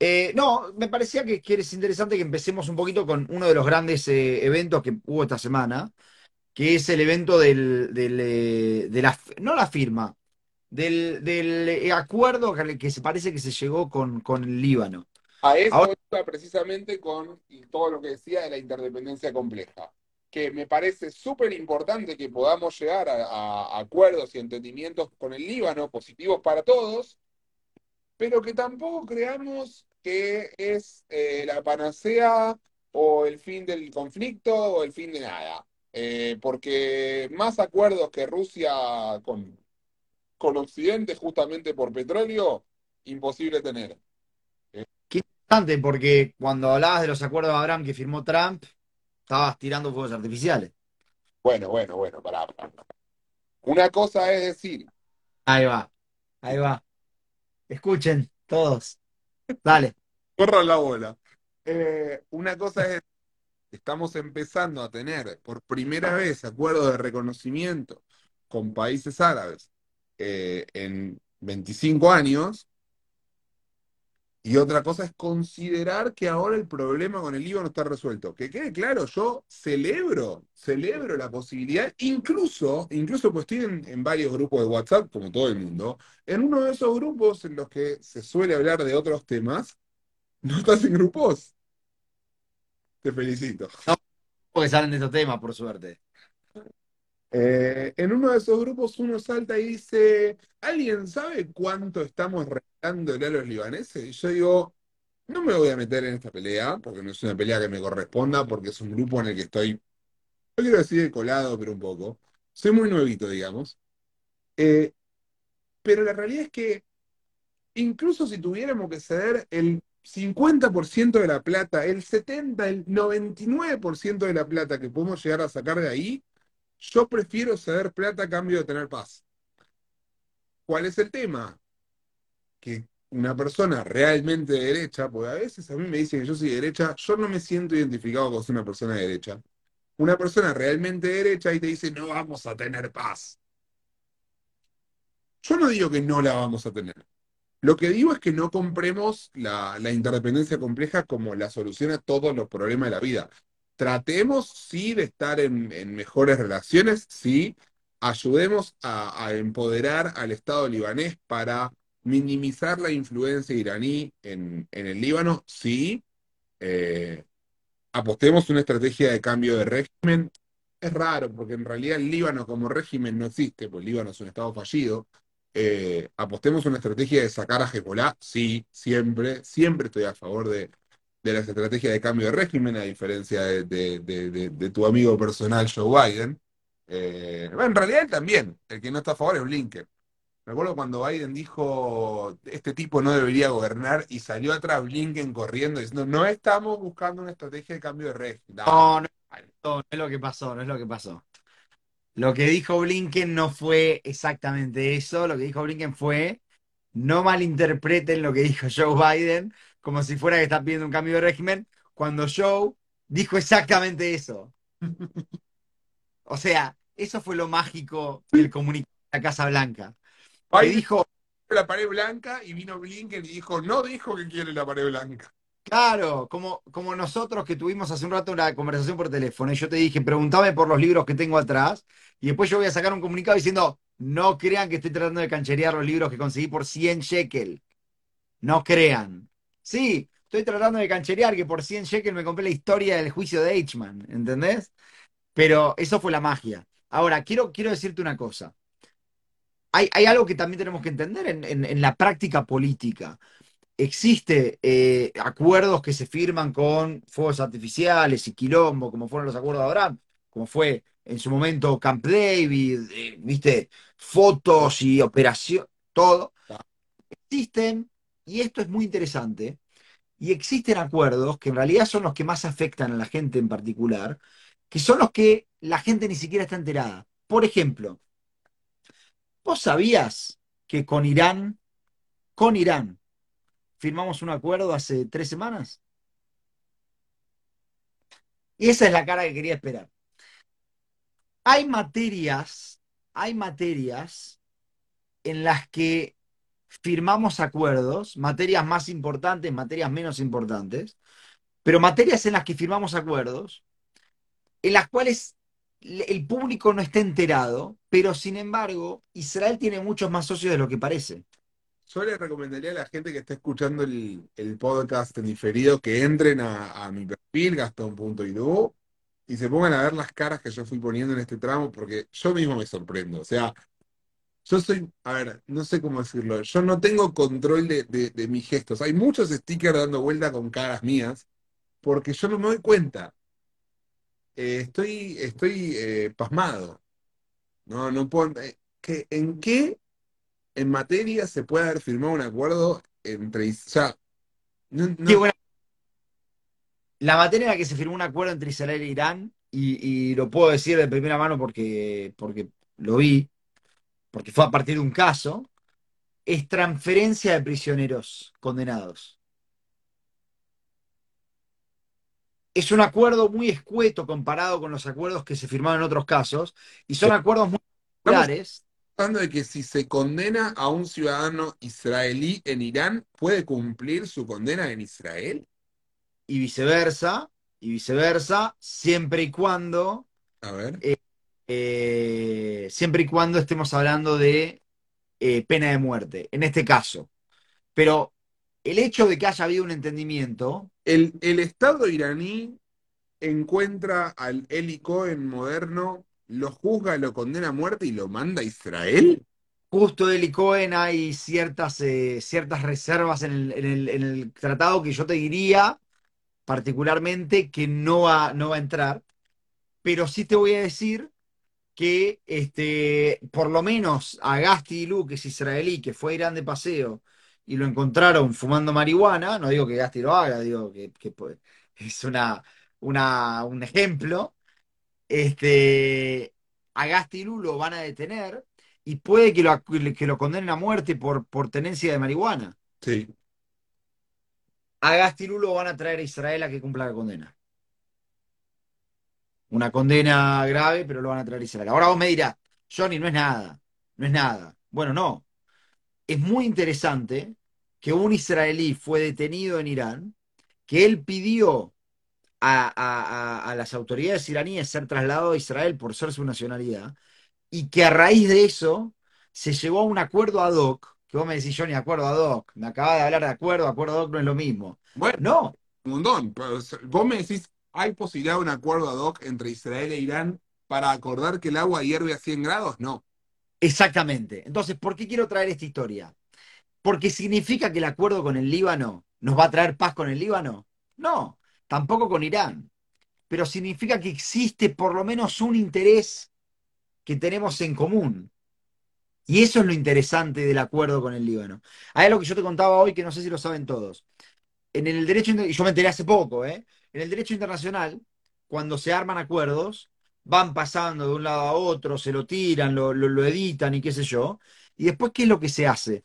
Eh, no, me parecía que, que es interesante que empecemos un poquito con uno de los grandes eh, eventos que hubo esta semana, que es el evento del, del, eh, de la, no la firma, del, del acuerdo que, que se parece que se llegó con, con el Líbano. A eso Ahora- iba precisamente con todo lo que decía de la interdependencia compleja, que me parece súper importante que podamos llegar a, acuerdos y entendimientos con el Líbano, positivos para todos, pero que tampoco creamos que es eh, la panacea o el fin del conflicto o el fin de nada. Eh, porque más acuerdos que Rusia con, con Occidente justamente por petróleo, imposible tener. Interesante, porque cuando hablabas de los acuerdos de Abraham que firmó Trump, estabas tirando fuegos artificiales. Bueno, bueno, bueno, pará. Una cosa es decir, Ahí va, ahí va. Escuchen todos. Dale. corran la bola. Eh, una cosa es, estamos empezando a tener por primera vez acuerdos de reconocimiento con países árabes eh, en 25 años. Y otra cosa es considerar que ahora el problema con el Líbano está resuelto. Que quede claro, yo celebro, celebro la posibilidad, incluso, incluso pues estoy en, varios grupos de WhatsApp, como todo el mundo, en uno de esos grupos en los que se suele hablar de otros temas, no estás en grupos. Te felicito. Porque salen de estos temas, por suerte. Eh, en uno de esos grupos uno salta y dice, ¿alguien sabe cuánto estamos regalándole a los libaneses? Y yo digo, no me voy a meter en esta pelea, porque no es una pelea que me corresponda, porque es un grupo en el que estoy, no quiero decir de colado, pero un poco. Soy muy nuevito, digamos. Eh, pero la realidad es que incluso si tuviéramos que ceder el 50% de la plata, el 70, el 99% de la plata que podemos llegar a sacar de ahí, yo prefiero ceder plata a cambio de tener paz. ¿Cuál es el tema? Que una persona realmente de derecha, porque a veces a mí me dicen que yo soy de derecha, yo no me siento identificado con ser una persona de derecha. Una persona realmente de derecha y te dice, no vamos a tener paz. Yo no digo que no la vamos a tener. Lo que digo es que no compremos la, la interdependencia compleja como la solución a todos los problemas de la vida. Tratemos, sí, de estar en, mejores relaciones, sí. Ayudemos a, empoderar al Estado libanés para minimizar la influencia iraní en, en el Líbano, sí. Eh, apostemos una estrategia de cambio de régimen. Es raro, porque en realidad el Líbano como régimen no existe, el Líbano es un Estado fallido. Eh, apostemos una estrategia de sacar a Hezbollah, sí, siempre, siempre estoy a favor de, de las estrategias de cambio de régimen, a diferencia de, de- tu amigo personal Joe Biden. Eh, en realidad él también, el que no está a favor es Blinken. Me acuerdo cuando Biden dijo, este tipo no debería gobernar, y salió atrás Blinken corriendo diciendo, no estamos buscando una estrategia de cambio de régimen. No, no, no, no es lo que pasó, no es lo que pasó. Lo que dijo Blinken no fue exactamente eso, lo que dijo Blinken fue, no malinterpreten lo que dijo Joe Biden como si fuera que está pidiendo un cambio de régimen, cuando Joe dijo exactamente eso. O sea, eso fue lo mágico del comunicado de la Casa Blanca. Biden dijo, la pared blanca y vino Blinken y dijo, no dijo que quiere la pared blanca. Claro, como, como nosotros que tuvimos hace un rato una conversación por teléfono y yo te dije, pregúntame por los libros que tengo atrás y después yo voy a sacar un comunicado diciendo, no crean que estoy tratando de cancherear los libros que conseguí por 100 shekel. No crean. Sí, estoy tratando de cancherear que por 100 shekel me compré la historia del juicio de Eichmann, ¿entendés? Pero eso fue la magia. Ahora, quiero, quiero decirte una cosa. hay, hay algo que también tenemos que entender en, en- en la práctica política. Existe eh, acuerdos que se firman con fuegos artificiales y quilombo, como fueron los acuerdos de Abraham, como fue en su momento Camp David, eh, viste, fotos y operación, todo. Existen, y esto es muy interesante, y existen acuerdos que en realidad son los que más afectan a la gente en particular, que son los que la gente ni siquiera está enterada. Por ejemplo, ¿vos sabías que con Irán, con Irán, firmamos un acuerdo hace tres semanas? Y esa es la cara que quería esperar. Hay materias, hay materias en las que firmamos acuerdos, materias más importantes, materias menos importantes, pero materias en las que firmamos acuerdos, en las cuales el público no está enterado, pero sin embargo, Israel tiene muchos más socios de lo que parece. Yo le recomendaría a la gente que está escuchando el, el podcast en diferido que entren a, mi perfil, gastón.idu, y se pongan a ver las caras que yo fui poniendo en este tramo, porque yo mismo me sorprendo. O sea, yo soy, a ver, no sé cómo decirlo, yo no tengo control de, de- mis gestos. Hay muchos stickers dando vuelta con caras mías, porque yo no me doy cuenta. Eh, estoy, estoy eh, pasmado. No, no puedo. eh, ¿qué- ¿en qué en materia se puede haber firmado un acuerdo entre, o sea, no, La materia en la que se firmó un acuerdo entre Israel e Irán, y, y lo puedo decir de primera mano porque, porque lo vi, porque fue a partir de un caso, es transferencia de prisioneros condenados. Es un acuerdo muy escueto comparado con los acuerdos que se firmaron en otros casos, y son acuerdos muy populares. hablando de que si se condena a un ciudadano israelí en Irán, ¿puede cumplir su condena en Israel? y viceversa, y viceversa, siempre y cuando, A ver. eh, siempre y cuando estemos hablando de eh, pena de muerte, en este caso. Pero el hecho de que haya habido un entendimiento, El, el Estado iraní encuentra al Eli Cohen moderno, lo juzga, lo condena a muerte y lo manda a Israel. justo de Eli Cohen hay ciertas, eh, ciertas reservas en el, en el- en el tratado que yo te diría particularmente que no va, no va a entrar, pero sí te voy a decir que este, por lo menos a Gasti Lu, que es israelí, que fue a Irán de paseo y lo encontraron fumando marihuana, no digo que Gasti lo haga, digo que, que, pues, es una, una, un ejemplo, este, a Gasti Lu lo van a detener y puede que lo, que lo condenen a muerte por, por tenencia de marihuana. Sí. A Gasti Lu lo van a traer a Israel a que cumpla la condena. Una condena grave, pero lo van a traer Israel. Ahora vos me dirás, Johnny, no es nada, no es nada. Bueno, no. Es muy interesante que un israelí fue detenido en Irán, que él pidió a, a- a- a las autoridades iraníes ser trasladado a Israel por ser su nacionalidad, y que a raíz de eso se llegó a un acuerdo ad hoc, que vos me decís, Johnny, acuerdo ad hoc, me acabas de hablar de acuerdo, acuerdo ad hoc no es lo mismo. Bueno, No, un montón. Vos me decís, ¿hay posibilidad de un acuerdo ad hoc entre Israel e Irán para acordar que el agua hierve a 100 grados? No. Exactamente. Entonces, ¿por qué quiero traer esta historia? ¿Porque significa que el acuerdo con el Líbano nos va a traer paz con el Líbano? No, tampoco con Irán. Pero significa que existe por lo menos un interés que tenemos en común. Y eso es lo interesante del acuerdo con el Líbano. Hay algo que yo te contaba hoy que no sé si lo saben todos. En el derecho, y yo me enteré hace poco, ¿eh? En el derecho internacional, cuando se arman acuerdos, van pasando de un lado a otro, se lo tiran, lo, lo- editan y qué sé yo. Y después, ¿qué es lo que se hace?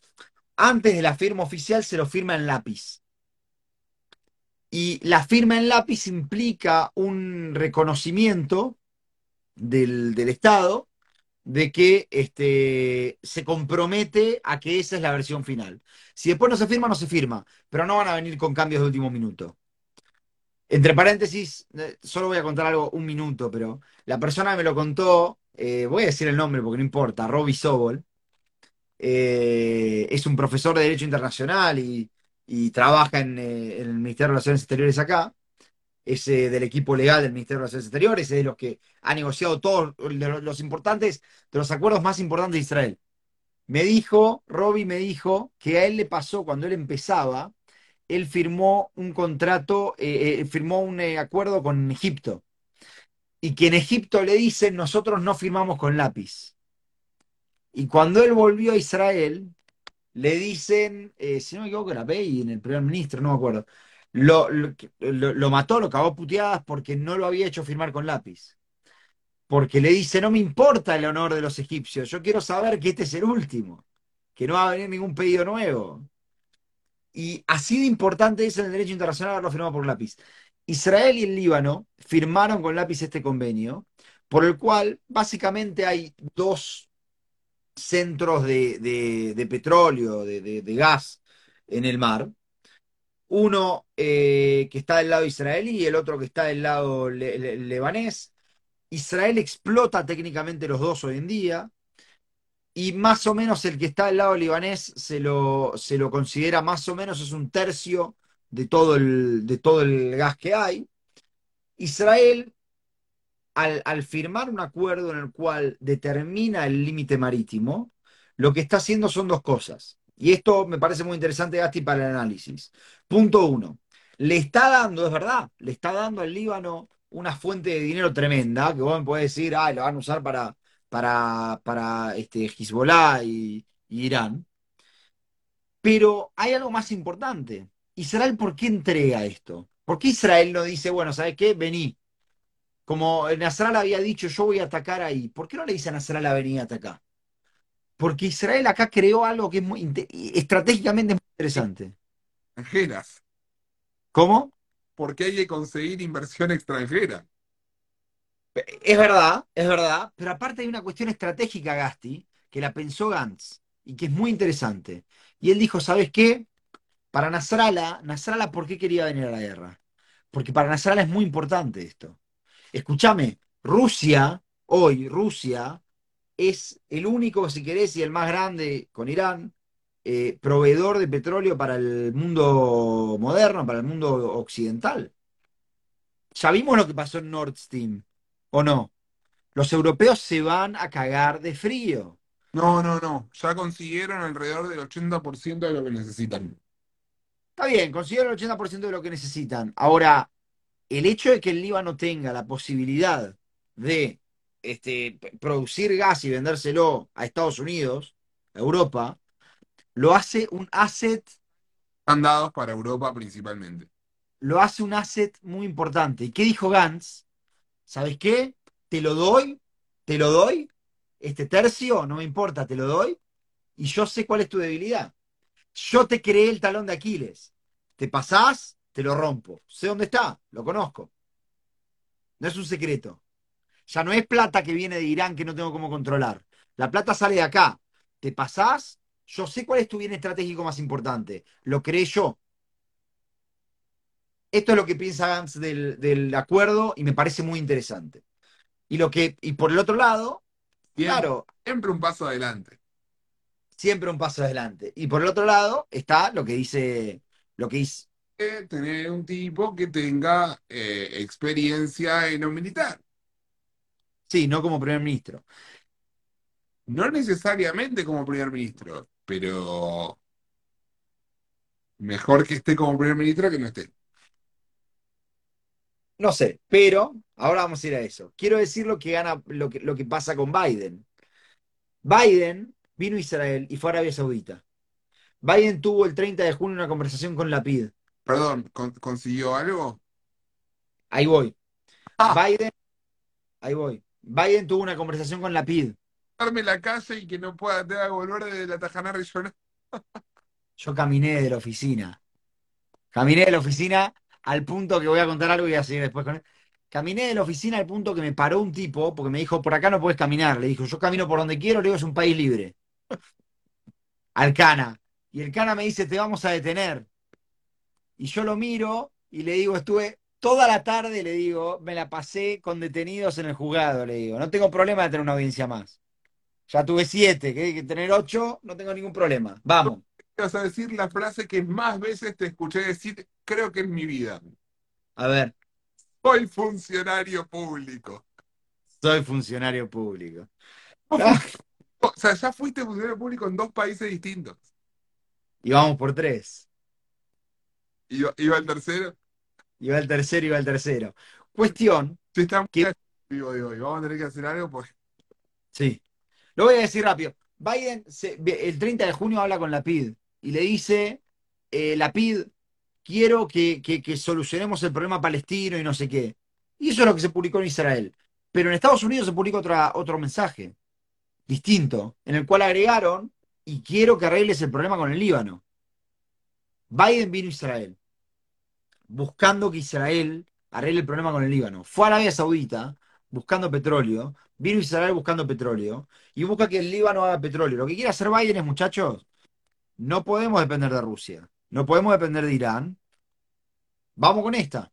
Antes de la firma oficial se lo firma en lápiz. Y la firma en lápiz implica un reconocimiento del, del Estado de que este, se compromete a que esa es la versión final. Si después no se firma, no se firma, pero no van a venir con cambios de último minuto. Entre paréntesis, eh, solo voy a contar algo un minuto, pero la persona que me lo contó, eh, voy a decir el nombre porque no importa, Robbie Sobol, eh, es un profesor de Derecho Internacional y, trabaja en, el Ministerio de Relaciones Exteriores acá es del equipo legal del Ministerio de Relaciones Exteriores, es de los que ha negociado todos los importantes, de los acuerdos más importantes de Israel. Me dijo, Robbie me dijo que a él le pasó cuando él empezaba, él firmó un contrato, eh, eh, firmó un eh, acuerdo con Egipto. Y que en Egipto le dicen, nosotros no firmamos con lápiz. Y cuando él volvió a Israel, le dicen, si no me equivoco, era Bey en el primer ministro, no me acuerdo, lo, lo, lo- mató, lo cagó puteadas porque no lo había hecho firmar con lápiz. Porque le dice, no me importa el honor de los egipcios, yo quiero saber que este es el último, que no va a venir ningún pedido nuevo. Y así de importante es el derecho internacional haberlo firmado por lápiz. Israel y el Líbano firmaron con lápiz este convenio, por el cual básicamente hay dos centros de, de- petróleo, de, de- gas en el mar. Uno eh, que está del lado israelí y el otro que está del lado le- lebanés. Israel explota técnicamente los dos hoy en día. Y más o menos el que está del lado libanés se lo, se lo considera más o menos es un tercio de todo el, de todo el gas que hay. Israel, al, al firmar un acuerdo en el cual determina el límite marítimo, lo que está haciendo son dos cosas. Y esto me parece muy interesante, Gasti, para el análisis. Punto uno, le está dando, es verdad, le está dando al Líbano una fuente de dinero tremenda, que vos me podés decir, ah, lo van a usar para, para, para este, Hezbollah y, y Irán. Pero hay algo más importante. Israel, ¿por qué entrega esto? ¿Por qué Israel no dice, bueno, ¿sabes qué? Vení. Como Nasrallah había dicho, yo voy a atacar ahí. ¿Por qué no le dice a Nasrallah vení a atacar? Porque Israel acá creó algo que es muy estratégicamente muy interesante. Extranjeras. ¿Cómo? Porque hay que conseguir inversión extranjera. Es verdad, es verdad, pero aparte hay una cuestión estratégica, Gasti, que la pensó Gantz y que es muy interesante. Y él dijo, ¿sabes qué? Para Nasrallah, Nasrallah, ¿por qué quería venir a la guerra? Porque para Nasrallah es muy importante esto. Escúchame, Rusia, hoy Rusia, es el único, si querés, y el más grande con Irán, eh, proveedor de petróleo para el mundo moderno, para el mundo occidental. Ya vimos lo que pasó en Nord Stream, ¿o no? Los europeos se van a cagar de frío. No, no, no. Ya consiguieron alrededor del 80% de lo que necesitan. Está bien, consiguieron el 80% de lo que necesitan. Ahora, el hecho de que el Líbano tenga la posibilidad de este, producir gas y vendérselo a Estados Unidos, a Europa, lo hace un asset, Están dados para Europa principalmente. lo hace un asset muy importante. ¿Y qué dijo Gantz? ¿Sabes qué? Te lo doy, te lo doy, este tercio, no me importa, te lo doy, y yo sé cuál es tu debilidad. Yo te creé el talón de Aquiles. Te pasás, te lo rompo. Sé dónde está, lo conozco. No es un secreto. Ya no es plata que viene de Irán que no tengo cómo controlar. La plata sale de acá. Te pasás, yo sé cuál es tu bien estratégico más importante. Lo creé yo. Esto es lo que piensa Gantz del, del acuerdo y me parece muy interesante. Y lo que, y por el otro lado, Siempre, claro, siempre un paso adelante. siempre un paso adelante. Y por el otro lado está lo que dice, lo que dice, Tener un tipo que tenga eh, experiencia en lo militar. sí, no como primer ministro. No necesariamente como primer ministro, pero mejor que esté como primer ministro que no esté. No sé, pero ahora vamos a ir a eso. Quiero decir lo que gana, lo que, lo que pasa con Biden. Biden vino a Israel y fue a Arabia Saudita. Biden tuvo el 30 de junio una conversación con Lapid. Perdón, ¿con- ¿consiguió algo? Ahí voy. Ah, Biden, ahí voy. Biden tuvo una conversación con Lapid. darme la calle y que no pueda que volver de la Tajana Regional. Yo caminé de la oficina. Caminé de la oficina al punto que voy a contar algo y voy a seguir después con él. Caminé de la oficina al punto que me paró un tipo porque me dijo, por acá no puedes caminar. Le dijo, yo camino por donde quiero, le digo, es un país libre. Al Cana. Y el Cana me dice, te vamos a detener. Y yo lo miro y le digo, estuve toda la tarde, le digo, me la pasé con detenidos en el juzgado, le digo, no tengo problema de tener una audiencia más. Ya tuve siete, que que tener ocho, no tengo ningún problema. Vamos. Vas a decir la frase que más veces te escuché decir, creo que en mi vida. A ver, Soy funcionario público. soy funcionario público. Ah, O sea, ya fuiste funcionario público en dos países distintos. Y vamos por tres. Iba, iba el tercero. Va el tercero y va el tercero. Cuestión, Sí, está muy ¿Qué? vivo de hoy. Vamos a tener que hacer algo porque sí. Lo voy a decir rápido. Biden se- el 30 de junio habla con la PID y le dice, eh, la PID, quiero que, que- que solucionemos el problema palestino y no sé qué. Y eso es lo que se publicó en Israel. Pero en Estados Unidos se publica otra, otro mensaje distinto, en el cual agregaron, y quiero que arregles el problema con el Líbano. Biden vino a Israel, buscando que Israel arregle el problema con el Líbano. Fue a Arabia Saudita, buscando petróleo, vino a Israel buscando petróleo, y busca que el Líbano haga petróleo. Lo que quiere hacer Biden es, muchachos, no podemos depender de Rusia, no podemos depender de Irán. Vamos con esta.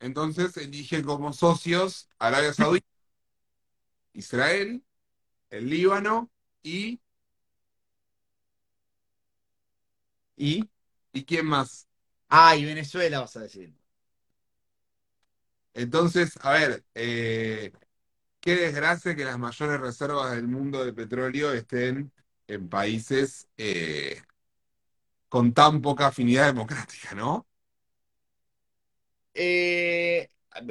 entonces elige como socios Arabia Saudita, Israel, el Líbano y, ¿Y? ¿y quién más? Ah, y Venezuela vas a decir. Entonces, a ver, eh, qué desgracia que las mayores reservas del mundo de petróleo estén en países eh, con tan poca afinidad democrática, ¿no? Eh,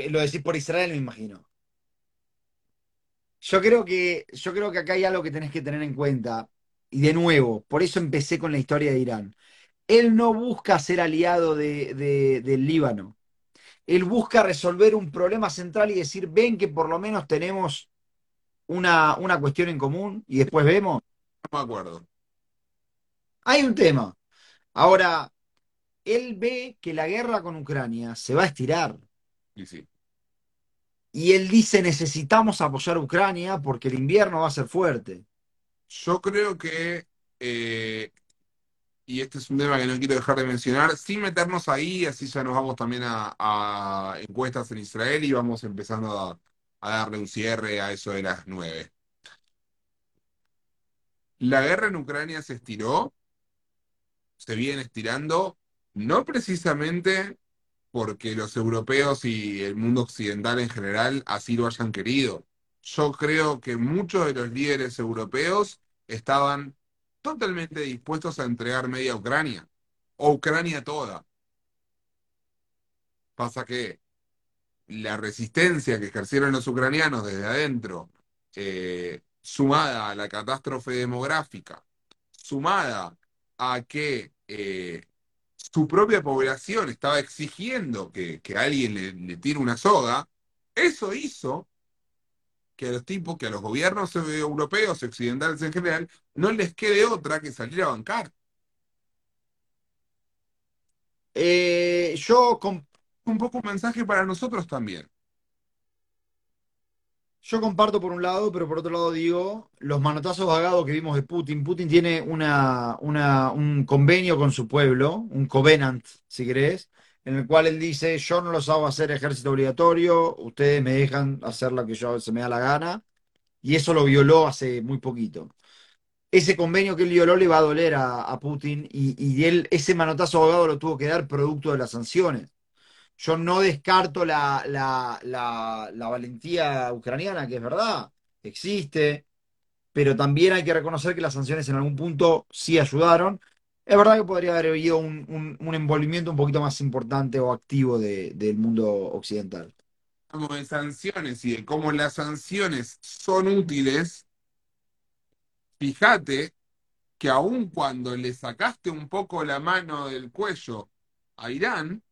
lo decís por Israel, me imagino. Yo creo que, yo creo que acá hay algo que tenés que tener en cuenta. Y de nuevo, por eso empecé con la historia de Irán. Él no busca ser aliado de, de- del Líbano. Él busca resolver un problema central y decir, ven que por lo menos tenemos una, una cuestión en común y después vemos. No me acuerdo. Hay un tema. Ahora, él ve que la guerra con Ucrania se va a estirar. Y sí. Y él dice, necesitamos apoyar a Ucrania porque el invierno va a ser fuerte. Yo creo que, eh, y este es un tema que no quiero dejar de mencionar, sin meternos ahí, así ya nos vamos también a, a encuestas en Israel y vamos empezando a, a darle un cierre a eso de las nueve. La guerra en Ucrania se estiró, se viene estirando, no precisamente porque los europeos y el mundo occidental en general así lo hayan querido. Yo creo que muchos de los líderes europeos estaban totalmente dispuestos a entregar media Ucrania, o Ucrania toda. Pasa que la resistencia que ejercieron los ucranianos desde adentro, eh, sumada a la catástrofe demográfica, sumada a que eh, su propia población estaba exigiendo que, que alguien le, tire una soga, eso hizo que a los tipos, que a los gobiernos europeos occidentales en general, no les quede otra que salir a bancar. Eh, yo, com- Un poco un mensaje para nosotros también. Yo comparto por un lado, pero por otro lado digo, los manotazos vagados que vimos de Putin. Putin tiene una, una- un convenio con su pueblo, un covenant, si querés, en el cual él dice, yo no los hago hacer ejército obligatorio, ustedes me dejan hacer lo que yo se me da la gana, y eso lo violó hace muy poquito. Ese convenio que él violó le va a doler a, a Putin y, y él ese manotazo abogado lo tuvo que dar producto de las sanciones. Yo no descarto la, la, la, la valentía ucraniana, que es verdad, existe, pero también hay que reconocer que las sanciones en algún punto sí ayudaron. Es verdad que podría haber habido un, un- un envolvimiento un poquito más importante o activo de- del mundo occidental. Hablamos de sanciones y de cómo las sanciones son útiles. Fíjate que aun cuando le sacaste un poco la mano del cuello a Irán,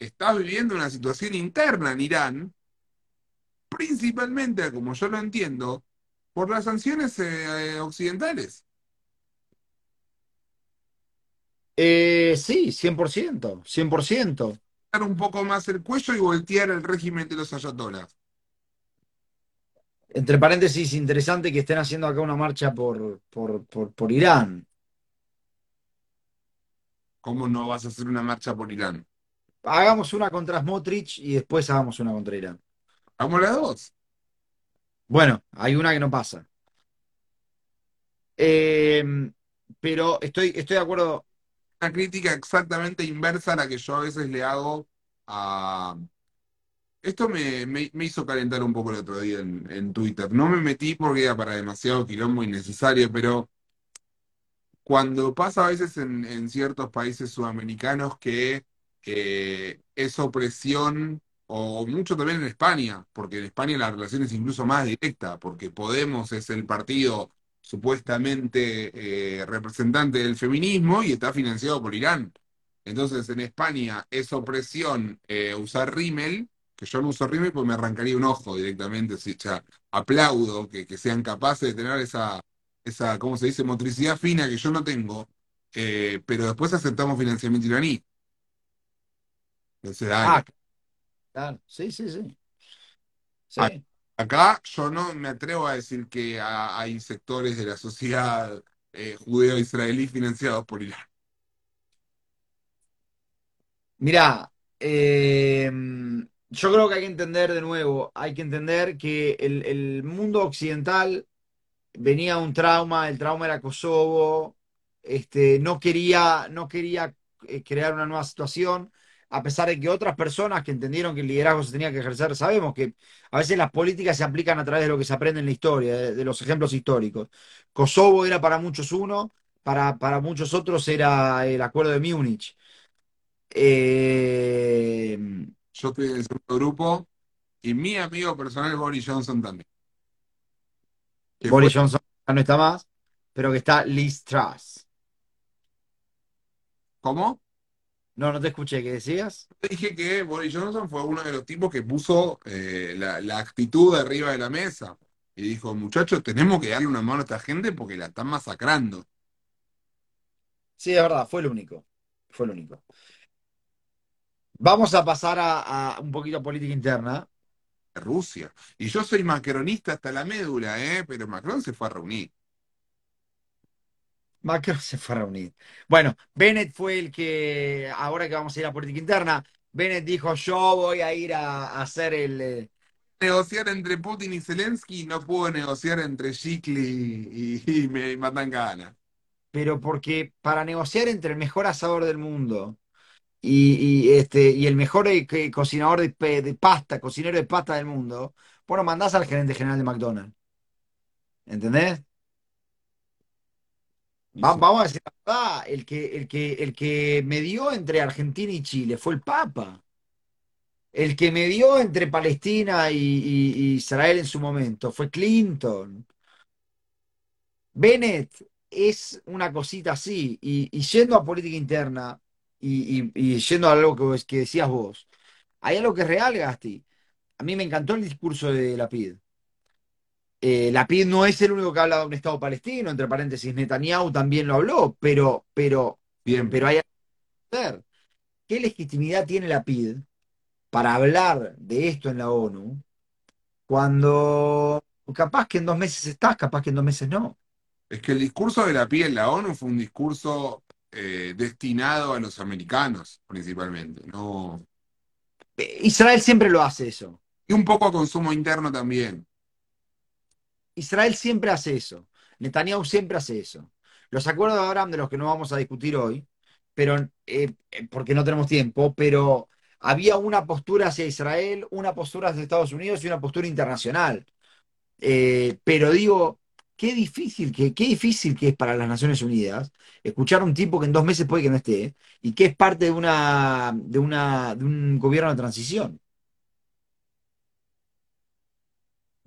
estás viviendo una situación interna en Irán, principalmente, como yo lo entiendo, por las sanciones eh, occidentales. Eh, sí, 100%, 100%. Dar un poco más el cuello y voltear el régimen de los ayatolás. Entre paréntesis, interesante que estén haciendo acá una marcha por, por, por, por Irán. ¿Cómo no vas a hacer una marcha por Irán? Hagamos una contra Smotrich y después hagamos una contra Irán. Hagamos las dos. Bueno, hay una que no pasa. Eh, pero estoy, estoy de acuerdo. Una crítica exactamente inversa a la que yo a veces le hago a, Esto me, me- me hizo calentar un poco el otro día en, en Twitter. No me metí porque era para demasiado quilombo innecesario, pero cuando pasa a veces en, en ciertos países sudamericanos que eh, es opresión, o mucho también en España, porque en España la relación es incluso más directa, porque Podemos es el partido supuestamente eh, representante del feminismo y está financiado por Irán. Entonces en España es opresión eh, usar rímel, que yo no uso rímel porque me arrancaría un ojo directamente, si ya aplaudo que, que sean capaces de tener esa esa, ¿cómo se dice? Motricidad fina que yo no tengo, eh, pero después aceptamos financiamiento iraní. Ah, claro, sí, sí, sí. A- Sí. Acá yo no me atrevo a decir que ha- hay sectores de la sociedad eh, judeo-israelí financiados por Irán. Mirá, eh, yo creo que hay que entender de nuevo, hay que entender que el, el mundo occidental venía un trauma, el trauma era Kosovo, este, no quería, no quería eh, crear una nueva situación, a pesar de que otras personas que entendieron que el liderazgo se tenía que ejercer, sabemos que a veces las políticas se aplican a través de lo que se aprende en la historia, de, de los ejemplos históricos. Kosovo era para muchos uno, para, para muchos otros era el acuerdo de Múnich. Eh, Yo estoy en el segundo grupo y mi amigo personal Boris Johnson también, fue, Boris Johnson no está más, pero que está Liz Truss. ¿cómo? No, no te escuché, ¿qué decías? Dije que Boris Johnson fue uno de los tipos que puso eh, la, la actitud arriba de la mesa y dijo, muchachos, tenemos que darle una mano a esta gente porque la están masacrando. Sí, es verdad, fue el único. Fue el único. Vamos a pasar a, a un poquito a política interna. Rusia. Y yo soy macronista hasta la médula, ¿eh? Pero Macron se fue a reunir. Macron se fue a reunir. Bueno, Bennett fue el que, ahora que vamos a ir a política interna, Bennett dijo, yo voy a ir a, a hacer el... eh, Negociar entre Putin y Zelensky no pudo negociar entre Shikli y, y, me matan ganas. pero porque para negociar entre el mejor asador del mundo y, y, este, y el mejor eh, que- cocinador de, pe- de pasta, cocinero de pasta del mundo, bueno, mandás al gerente general de McDonald's. ¿Entendés? Va- vamos a decir la verdad, el que, el que, el que medió entre Argentina y Chile fue el Papa. El que medió entre Palestina y, y- y Israel en su momento fue Clinton. Bennett es una cosita así. Y, y yendo a política interna y, y- y yendo a algo que, vos- que decías vos, hay algo que es real, Gasti. A mí me encantó el discurso de Lapid. Eh, Lapid no es el único que habla de un Estado palestino, entre paréntesis, Netanyahu también lo habló, pero, pero, siempre. pero hay algo que hacer. ¿Qué legitimidad tiene Lapid para hablar de esto en la ONU cuando capaz que en dos meses estás, capaz que en dos meses no? Es que el discurso de la piel en la ONU fue un discurso eh, destinado a los americanos, principalmente, ¿no? Eh, Israel siempre lo hace eso. Y un poco a consumo interno también. Israel siempre hace eso. Netanyahu siempre hace eso. Los acuerdos de Abraham, de los que no vamos a discutir hoy, pero eh, eh, porque no tenemos tiempo, pero había una postura hacia Israel, una postura hacia Estados Unidos y una postura internacional. Eh, pero digo, qué difícil que, qué difícil que es para las Naciones Unidas escuchar a un tipo que en dos meses puede que no esté y que es parte de una, de una, de un gobierno de transición.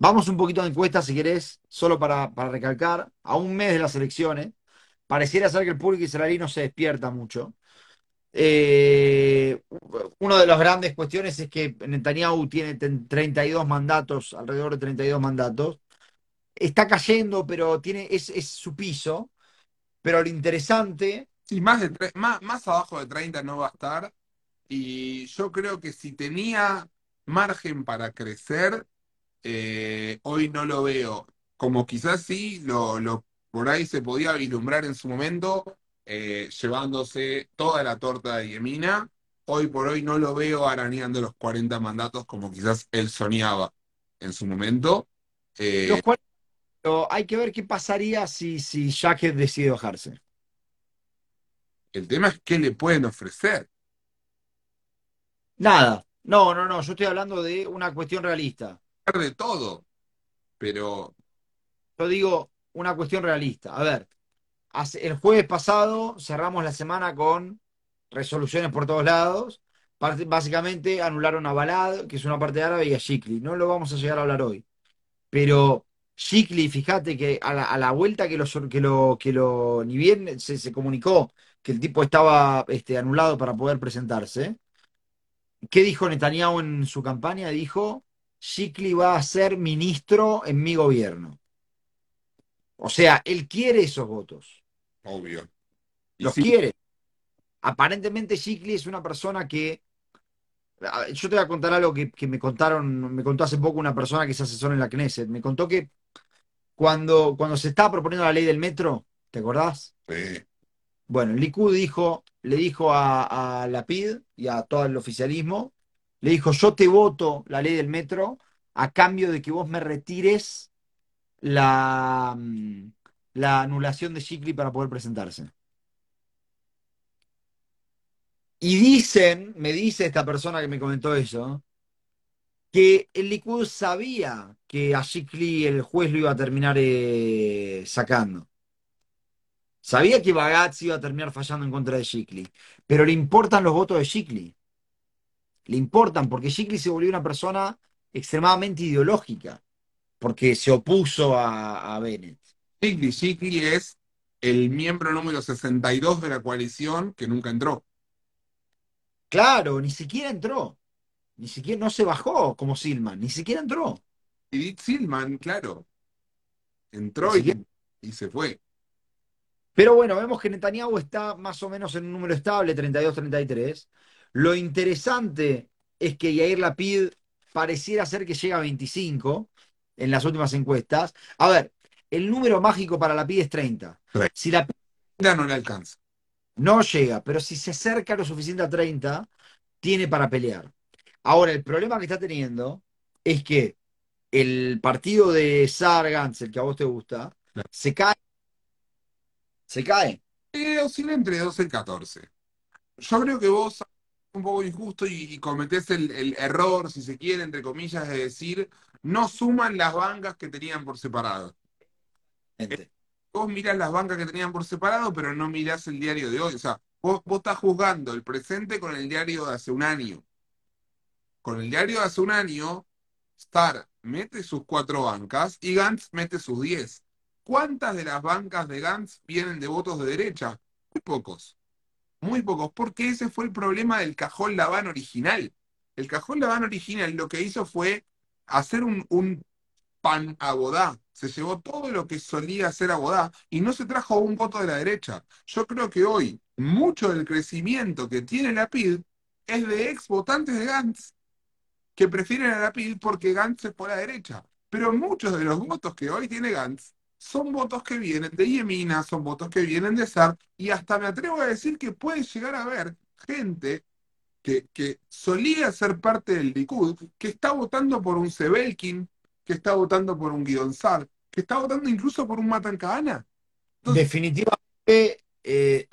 Vamos un poquito de encuesta, si querés, solo para, para recalcar, a un mes de las elecciones, pareciera ser que el público israelí no se despierta mucho. Eh, una de las grandes cuestiones es que Netanyahu tiene 32 mandatos, alrededor de 32 mandatos. Está cayendo, pero tiene, es, es su piso. Pero lo interesante, Sí, más, de tre- más, más abajo de 30 no va a estar. Y yo creo que si tenía margen para crecer, eh, hoy no lo veo. Como quizás sí, lo, lo por ahí se podía vislumbrar en su momento, eh, llevándose toda la torta de Yemina. Hoy por hoy no lo veo arañando los 40 mandatos como quizás él soñaba en su momento. Eh, los cuales, pero hay que ver qué pasaría si, si Jacket decide bajarse. el tema es qué le pueden ofrecer. Nada. No, no, no, yo estoy hablando de una cuestión realista. De todo, pero Yo digo una cuestión realista. A ver, el jueves pasado cerramos la semana con resoluciones por todos lados. Básicamente anularon a Balad, que es una parte árabe, y a Shikli. No lo vamos a llegar a hablar hoy. Pero Shikli, fíjate que a la, vuelta que lo, que lo, que lo, ni bien se, se comunicó que el tipo estaba este, anulado para poder presentarse, ¿qué dijo Netanyahu en su campaña? Dijo, Shikli va a ser ministro en mi gobierno. O sea, él quiere esos votos, obvio. Y los sí, quiere. Aparentemente Shikli es una persona que... Yo te voy a contar algo que, que me contaron, me contó hace poco una persona que se asesora en la Knesset. Me contó que cuando, cuando se estaba proponiendo la ley del metro, ¿te acordás? sí, Bueno, el Likud dijo, le dijo a, a Lapid y a todo el oficialismo, le dijo, yo te voto la ley del metro a cambio de que vos me retires la, mm, la anulación de Shikli para poder presentarse. Y dicen, me dice esta persona que me comentó eso, que el Likud sabía que a Shikli el juez lo iba a terminar eh, sacando. Sabía que Bagatz iba a terminar fallando en contra de Shikli, pero le importan los votos de Shikli. Le importan porque Shikli se volvió una persona extremadamente ideológica, porque se opuso a, a Bennett. Shikli, Shikli es el miembro número 62 de la coalición que nunca entró. Claro, ni siquiera entró, ni siquiera no se bajó como Silman, ni siquiera entró. Y Silman, claro, entró y se fue. Pero bueno, vemos que Netanyahu está más o menos en un número estable, 32-33. Lo interesante es que Yair Lapid pareciera ser que llega a 25 en las últimas encuestas. A ver, el número mágico para Lapid es 30. Si Lapid Ya no le alcanza. no llega, pero si se acerca lo suficiente a 30, tiene para pelear. Ahora, el problema que está teniendo es que el partido de Saar Gantz, el que a vos te gusta, se cae. Se cae. Eh, oscila entre 12 y 14. Yo creo que vos un poco injusto y, y cometés el, el error, si se quiere, entre comillas, de decir, no suman las bancas que tenían por separado. Gente. Vos mirás las bancas que tenían por separado, pero no mirás el diario de hoy. O sea, vos, vos estás juzgando el presente con el diario de hace un año. Con el diario de hace un año, Star mete sus cuatro bancas y Gantz mete sus diez. ¿Cuántas de las bancas de Gantz vienen de votos de derecha? Muy pocos. Muy pocos, porque ese fue el problema del cajón Laván original. El cajón Laván original lo que hizo fue hacer un, un pan abodá. Se llevó todo lo que solía hacer abodá y no se trajo un voto de la derecha. Yo creo que hoy mucho del crecimiento que tiene la PID es de ex votantes de Gantz que prefieren a la PID porque Gantz es por la derecha. Pero muchos de los votos que hoy tiene Gantz son votos que vienen de Yemina, son votos que vienen de SAR, y hasta me atrevo a decir que puede llegar a haber gente que, que solía ser parte del Likud, que está votando por un Sebelkin, que está votando por un Guidon Sar, que está votando incluso por un Matan Kahana. Entonces, Definitivamente, eh,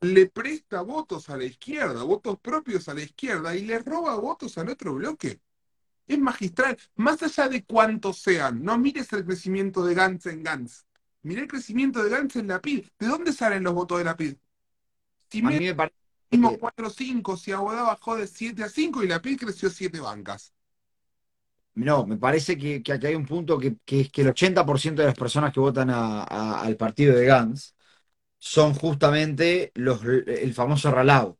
le presta votos a la izquierda, votos propios a la izquierda, y le roba votos al otro bloque. Es magistral, más allá de cuántos sean, no mires el crecimiento de Gantz en Gantz, mire el crecimiento de Gantz en la PID. ¿De dónde salen los votos de la PID? Si a mí me parece metimos que 4 5, si Abodá bajó de 7 a 5 y la PID creció 7 bancas. no, me parece que, que aquí hay un punto que, que es que el 80% de las personas que votan a- a- al partido de Gantz son justamente los, el famoso Ralao,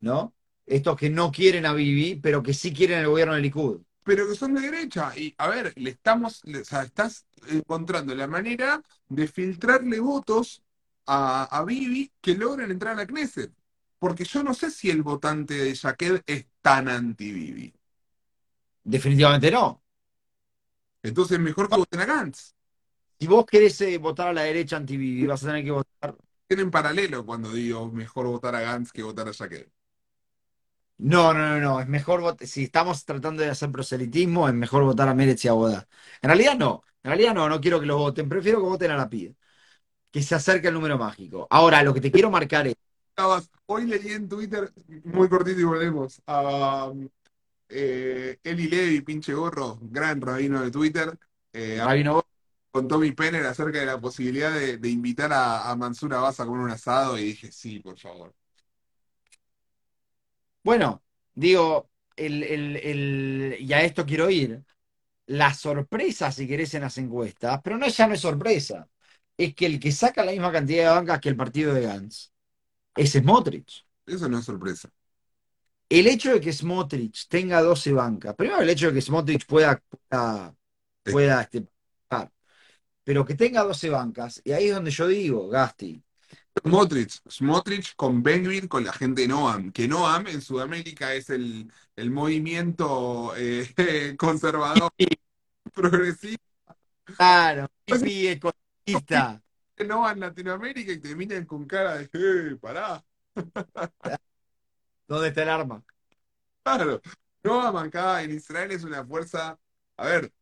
¿no? Estos que no quieren a Bibi, pero que sí quieren el gobierno del Likud. pero que son de derecha. Y a ver, le estamos, le- o sea, estás encontrando la manera de filtrarle votos a, a Bibi que logren entrar a la Knesset. Porque yo no sé si el votante de Jaqued es tan anti-Bibi. Definitivamente no. Entonces, mejor que voten a Gantz. Si vos querés eh, votar a la derecha anti-Bibi, vas a tener que votar. Tienen paralelo cuando digo mejor votar a Gantz que votar a Jaqued. No, no, no, no. Es mejor votar. Si estamos tratando de hacer proselitismo, es mejor votar a Meretz y a Boda. En realidad no. En realidad no, no quiero que lo voten. Prefiero que voten a la PID. Que se acerque el número mágico. Ahora, lo que te quiero marcar es. Hoy leí en Twitter, muy cortito y volvemos, a eh, Eli Levy, pinche gorro, gran rabino de Twitter, eh, Rabino, con Tommy Penner acerca de la posibilidad de, de invitar a, a Mansur Abbas a comer un asado y dije, sí, por favor. Bueno, digo, el, el- el- y a esto quiero ir. La sorpresa, si querés, en las encuestas, pero no ya no es sorpresa, es que el que saca la misma cantidad de bancas que el partido de Gantz es Smotrich. Eso no es sorpresa. El hecho de que Smotrich tenga 12 bancas, primero el hecho de que Smotrich pueda, pueda, pueda, este, pero que tenga 12 bancas, y ahí es donde yo digo, Gasti, Smotrich, Smotrich con Benvir, con la gente Noam, que Noam en Sudamérica es el, el movimiento eh, conservador progresista, claro, hippie ecologista, Noam en Latinoamérica y te miran con cara de, eh, pará, ¿dónde está el arma? claro, Noam acá en Israel es una fuerza, a ver,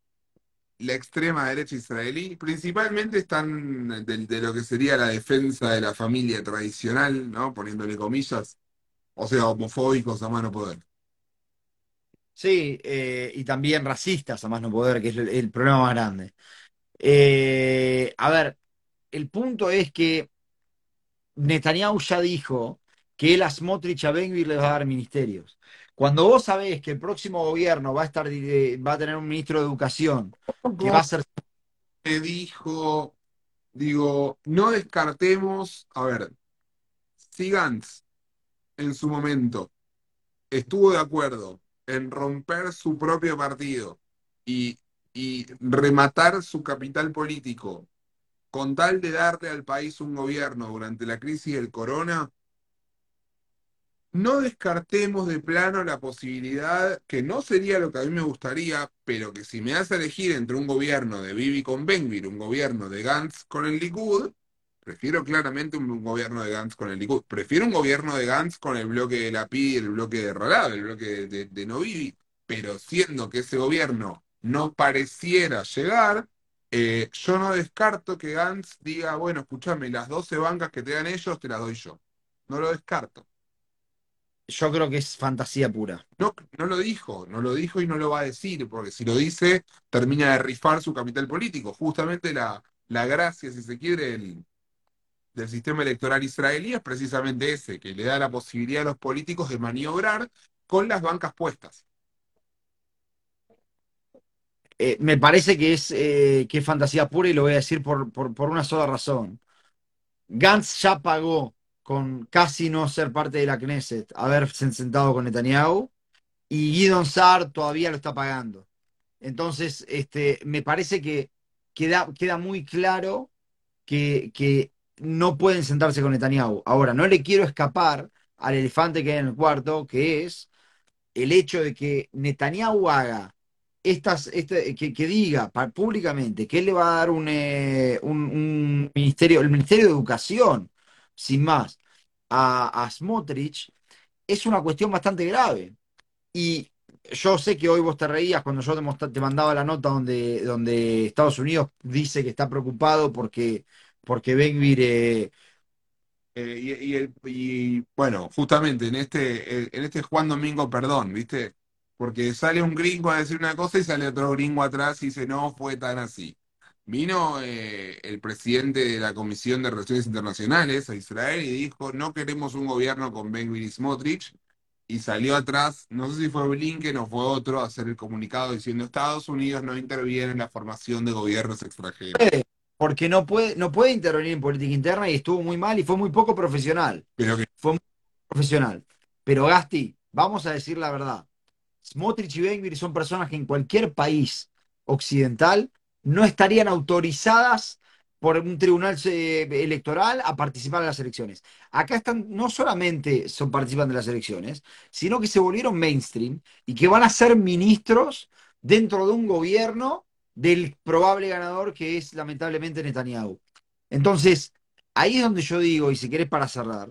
la extrema derecha israelí, principalmente están de, lo que sería la defensa de la familia tradicional, ¿no? Poniéndole comillas, o sea, homofóbicos a mano poder. Sí, eh, y también racistas, a más no poder, que es el, problema más grande. Eh, a ver, el punto es que Netanyahu ya dijo que él a Smotrich a Ben-Gvir le va a dar ministerios. Cuando vos sabés que el próximo gobierno va a estar, eh, va a tener un ministro de educación que va a ser Me dijo, digo, no descartemos, a ver, si Gantz en su momento estuvo de acuerdo en romper su propio partido y, y rematar su capital político con tal de darle al país un gobierno durante la crisis del corona, no descartemos de plano la posibilidad, que no sería lo que a mí me gustaría, pero que si me hace elegir entre un gobierno de Bibi con Benvir, un gobierno de Gantz con el Likud, prefiero claramente un gobierno de Gantz con el Likud. Prefiero un gobierno de Gantz con el bloque de la PI y el bloque de Ralab, el bloque de, de, de no Bibi, pero siendo que ese gobierno no pareciera llegar, eh, yo no descarto que Gantz diga, bueno, escúchame, las 12 bancas que te dan ellos te las doy yo. No lo descarto. Yo creo que es fantasía pura. No, no lo dijo, no lo dijo y no lo va a decir, porque si lo dice, termina de rifar su capital político. Justamente la, la gracia, si se quiere, del, del sistema electoral israelí es precisamente ese, que le da la posibilidad a los políticos de maniobrar con las bancas puestas. Eh, me parece que es, eh, que es fantasía pura y lo voy a decir por, por, por una sola razón. Gantz ya pagó con casi no ser parte de la Knesset, haberse sentado con Netanyahu, y Guidon Saar todavía lo está pagando. Entonces, este, me parece que queda, queda muy claro que, que no pueden sentarse con Netanyahu. Ahora, no le quiero escapar al elefante que hay en el cuarto, que es el hecho de que Netanyahu haga estas, este, que, que diga públicamente que él le va a dar un, eh, un- un ministerio, el Ministerio de Educación, sin más, a, Smotrich, es una cuestión bastante grave. Y yo sé que hoy vos te reías cuando yo te, te mandaba la nota donde, donde Estados Unidos dice que está preocupado porque, porque Ben-Gvir, eh, y, y y, bueno, justamente en este, en este Juan Domingo, perdón, ¿viste? Porque sale un gringo a decir una cosa y sale otro gringo atrás y dice, no fue tan así. Vino eh, el presidente de la Comisión de Relaciones Internacionales a Israel y dijo, no queremos un gobierno con Ben-Gvir y Smotrich. Y salió atrás, no sé si fue Blinken o fue otro, a hacer el comunicado diciendo Estados Unidos no interviene en la formación de gobiernos extranjeros. porque no puede, no puede intervenir en política interna y estuvo muy mal y fue muy poco profesional. Pero que Fue muy profesional. Pero Gasti, vamos a decir la verdad. Smotrich y Ben-Gvir son personas que en cualquier país occidental no estarían autorizadas por un tribunal eh, electoral a participar en las elecciones. Acá están, no solamente son participan de las elecciones, sino que se volvieron mainstream y que van a ser ministros dentro de un gobierno del probable ganador que es lamentablemente Netanyahu. Entonces, ahí es donde yo digo, y si querés para cerrar,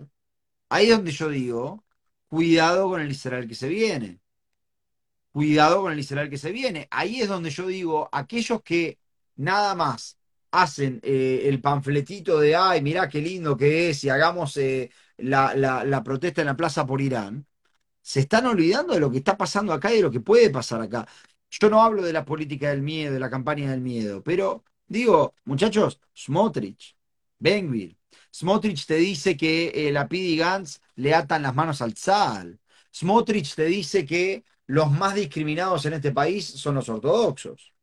ahí es donde yo digo, cuidado con el Israel que se viene. Cuidado con el Israel que se viene. Ahí es donde yo digo, aquellos que nada más hacen eh, el panfletito de, ay, mirá qué lindo que es, y hagamos eh, la, la- la protesta en la plaza por Irán, se están olvidando de lo que está pasando acá y de lo que puede pasar acá. Yo no hablo de la política del miedo, de la campaña del miedo, pero digo, muchachos, Smotrich, Benvir, Smotrich te dice que eh, Lapid y Gantz le atan las manos al Tzal. Smotrich te dice que los más discriminados en este país son los ortodoxos.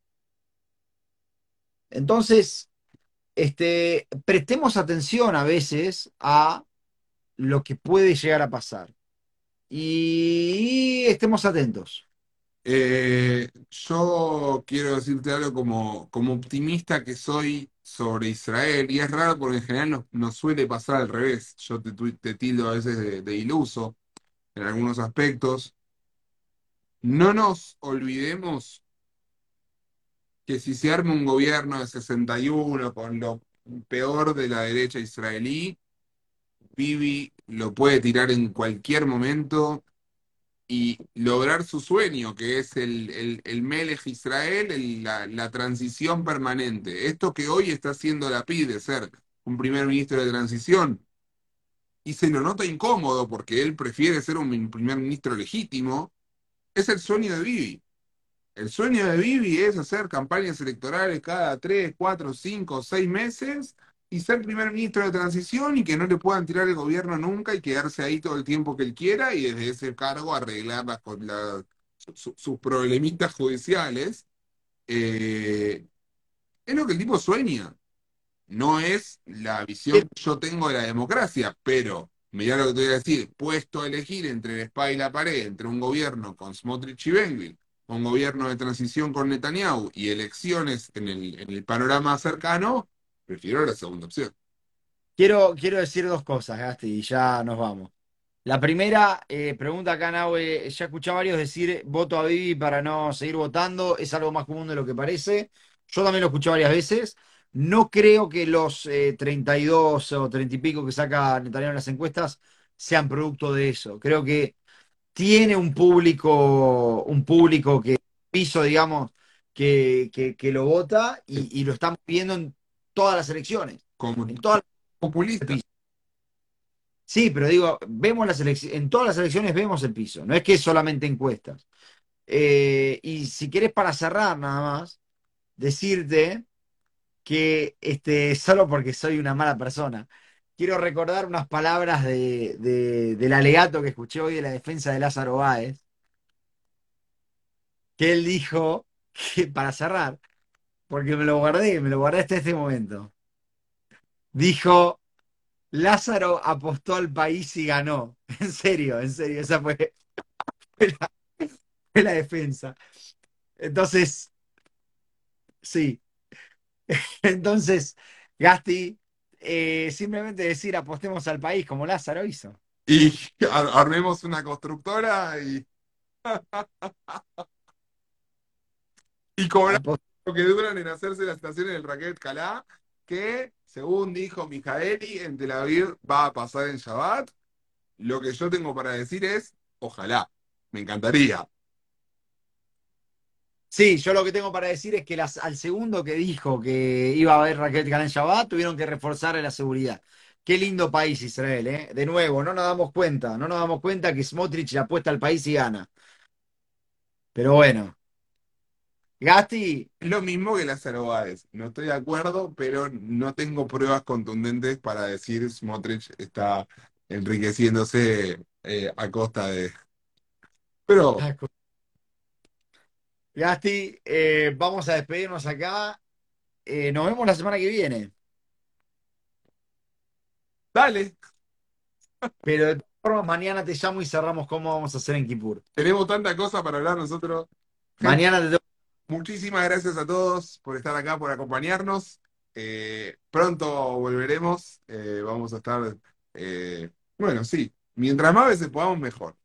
Entonces, este, prestemos atención a veces a lo que puede llegar a pasar y estemos atentos. Eh, yo quiero decirte algo como, como optimista que soy sobre Israel, y es raro porque en general nos, nos suele pasar al revés. Yo te, tildo a veces de iluso en algunos aspectos. No nos olvidemos que si se arma un gobierno de 61 con lo peor de la derecha israelí, Bibi lo puede tirar en cualquier momento y lograr su sueño, que es el, el, el Melech Israel, el- la, la transición permanente. Esto que hoy está haciendo la PID de ser un primer ministro de transición, y se lo nota incómodo porque él prefiere ser un primer ministro legítimo, es el sueño de Bibi. El sueño de Bibi es hacer campañas electorales cada tres, cuatro, cinco, seis meses y ser primer ministro de transición y que no le puedan tirar el gobierno nunca y quedarse ahí todo el tiempo que él quiera y desde ese cargo arreglar las, con la- su- sus problemitas judiciales. Eh, es lo que el tipo sueña. No es la visión que yo tengo de la democracia, pero mirá lo que te voy a decir, puesto a elegir entre la espada y la pared, entre un gobierno con Smotrich y Benville, un gobierno de transición con Netanyahu y elecciones en el, en el panorama cercano, prefiero la segunda opción. Quiero, quiero decir dos cosas, Gasti, y ya nos vamos. La primera, eh, pregunta acá, Nahue, ya escuché a varios decir voto a Bibi para no seguir votando, es algo más común de lo que parece. Yo también lo escuché varias veces. No creo que los eh, 32 o 30 y pico que saca Netanyahu en las encuestas sean producto de eso. Creo que tiene un público, un público que piso, digamos, que, que, que lo vota y, y lo estamos viendo en todas las elecciones. Como En todas populista. Sí, pero digo, vemos las en todas las elecciones vemos el piso, no es que es solamente encuestas. Eh, y si querés para cerrar nada más, decirte que este, solo porque soy una mala persona, quiero recordar unas palabras de, de- del alegato que escuché hoy de la defensa de Lázaro Báez, que él dijo, que, para cerrar, porque me lo guardé, me lo guardé hasta este momento, dijo, Lázaro apostó al país y ganó. En serio, en serio, esa fue, fue la defensa. Entonces, sí. Entonces, Gasti, eh, simplemente decir apostemos al país como Lázaro hizo. Y ar- armemos una constructora y, y cobramos lo que duran en hacerse las estaciones del Raquet Calá, que según dijo Mijaeli, en Tel Aviv va a pasar en Shabbat. Lo que yo tengo para decir es, ojalá, me encantaría. Sí, yo lo que tengo para decir es que las- al segundo que dijo que iba a haber Raquel Canán Shabbat, tuvieron que reforzar la seguridad. Qué lindo país Israel, ¿eh? De nuevo, no nos damos cuenta, no nos damos cuenta que Smotrich le apuesta al país y gana. Pero bueno, Gasti, Es lo mismo que las Báez. No estoy de acuerdo, pero no tengo pruebas contundentes para decir Smotrich está enriqueciéndose eh, a costa de... Pero Gasti, eh, vamos a despedirnos acá. Eh, nos vemos la semana que viene. dale, Pero de todas formas, mañana te llamo y cerramos cómo vamos a hacer en Kipur. tenemos tanta cosa para hablar nosotros. Mañana te Muchísimas gracias a todos por estar acá, por acompañarnos. Eh, pronto volveremos. eh, vamos a estar, eh, bueno, sí, mientras más veces podamos, mejor.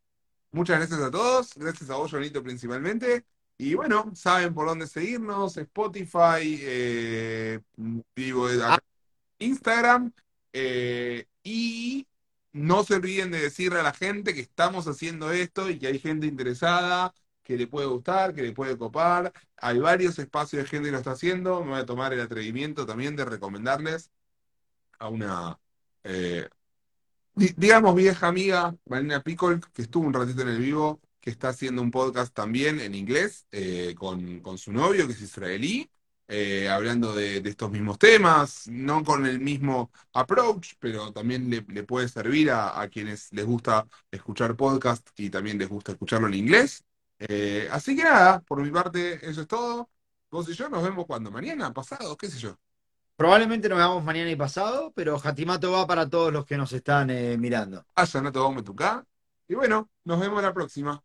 Muchas gracias a todos, gracias a vos, Jonito, principalmente. Y bueno, saben por dónde seguirnos, Spotify, eh, vivo acá en Instagram. eh, y no se olviden de decirle a la gente que estamos haciendo esto y que hay gente interesada, que le puede gustar, que le puede copar. Hay varios espacios de gente que lo está haciendo. Me voy a tomar el atrevimiento también de recomendarles a una, eh, di- digamos, vieja amiga, Marina Pickle, que estuvo un ratito en el vivo, que está haciendo un podcast también en inglés eh, con, con su novio, que es israelí, eh, hablando de, de estos mismos temas, no con el mismo approach, pero también le, le puede servir a, a quienes les gusta escuchar podcast y también les gusta escucharlo en inglés. Eh, así que nada, por mi parte, eso es todo. Vos y yo nos vemos cuando, mañana, pasado, qué sé yo. Probablemente nos veamos mañana y pasado, pero Hatimato va para todos los que nos están eh, mirando. Haya no te vamos a tocar. Y bueno, nos vemos la próxima.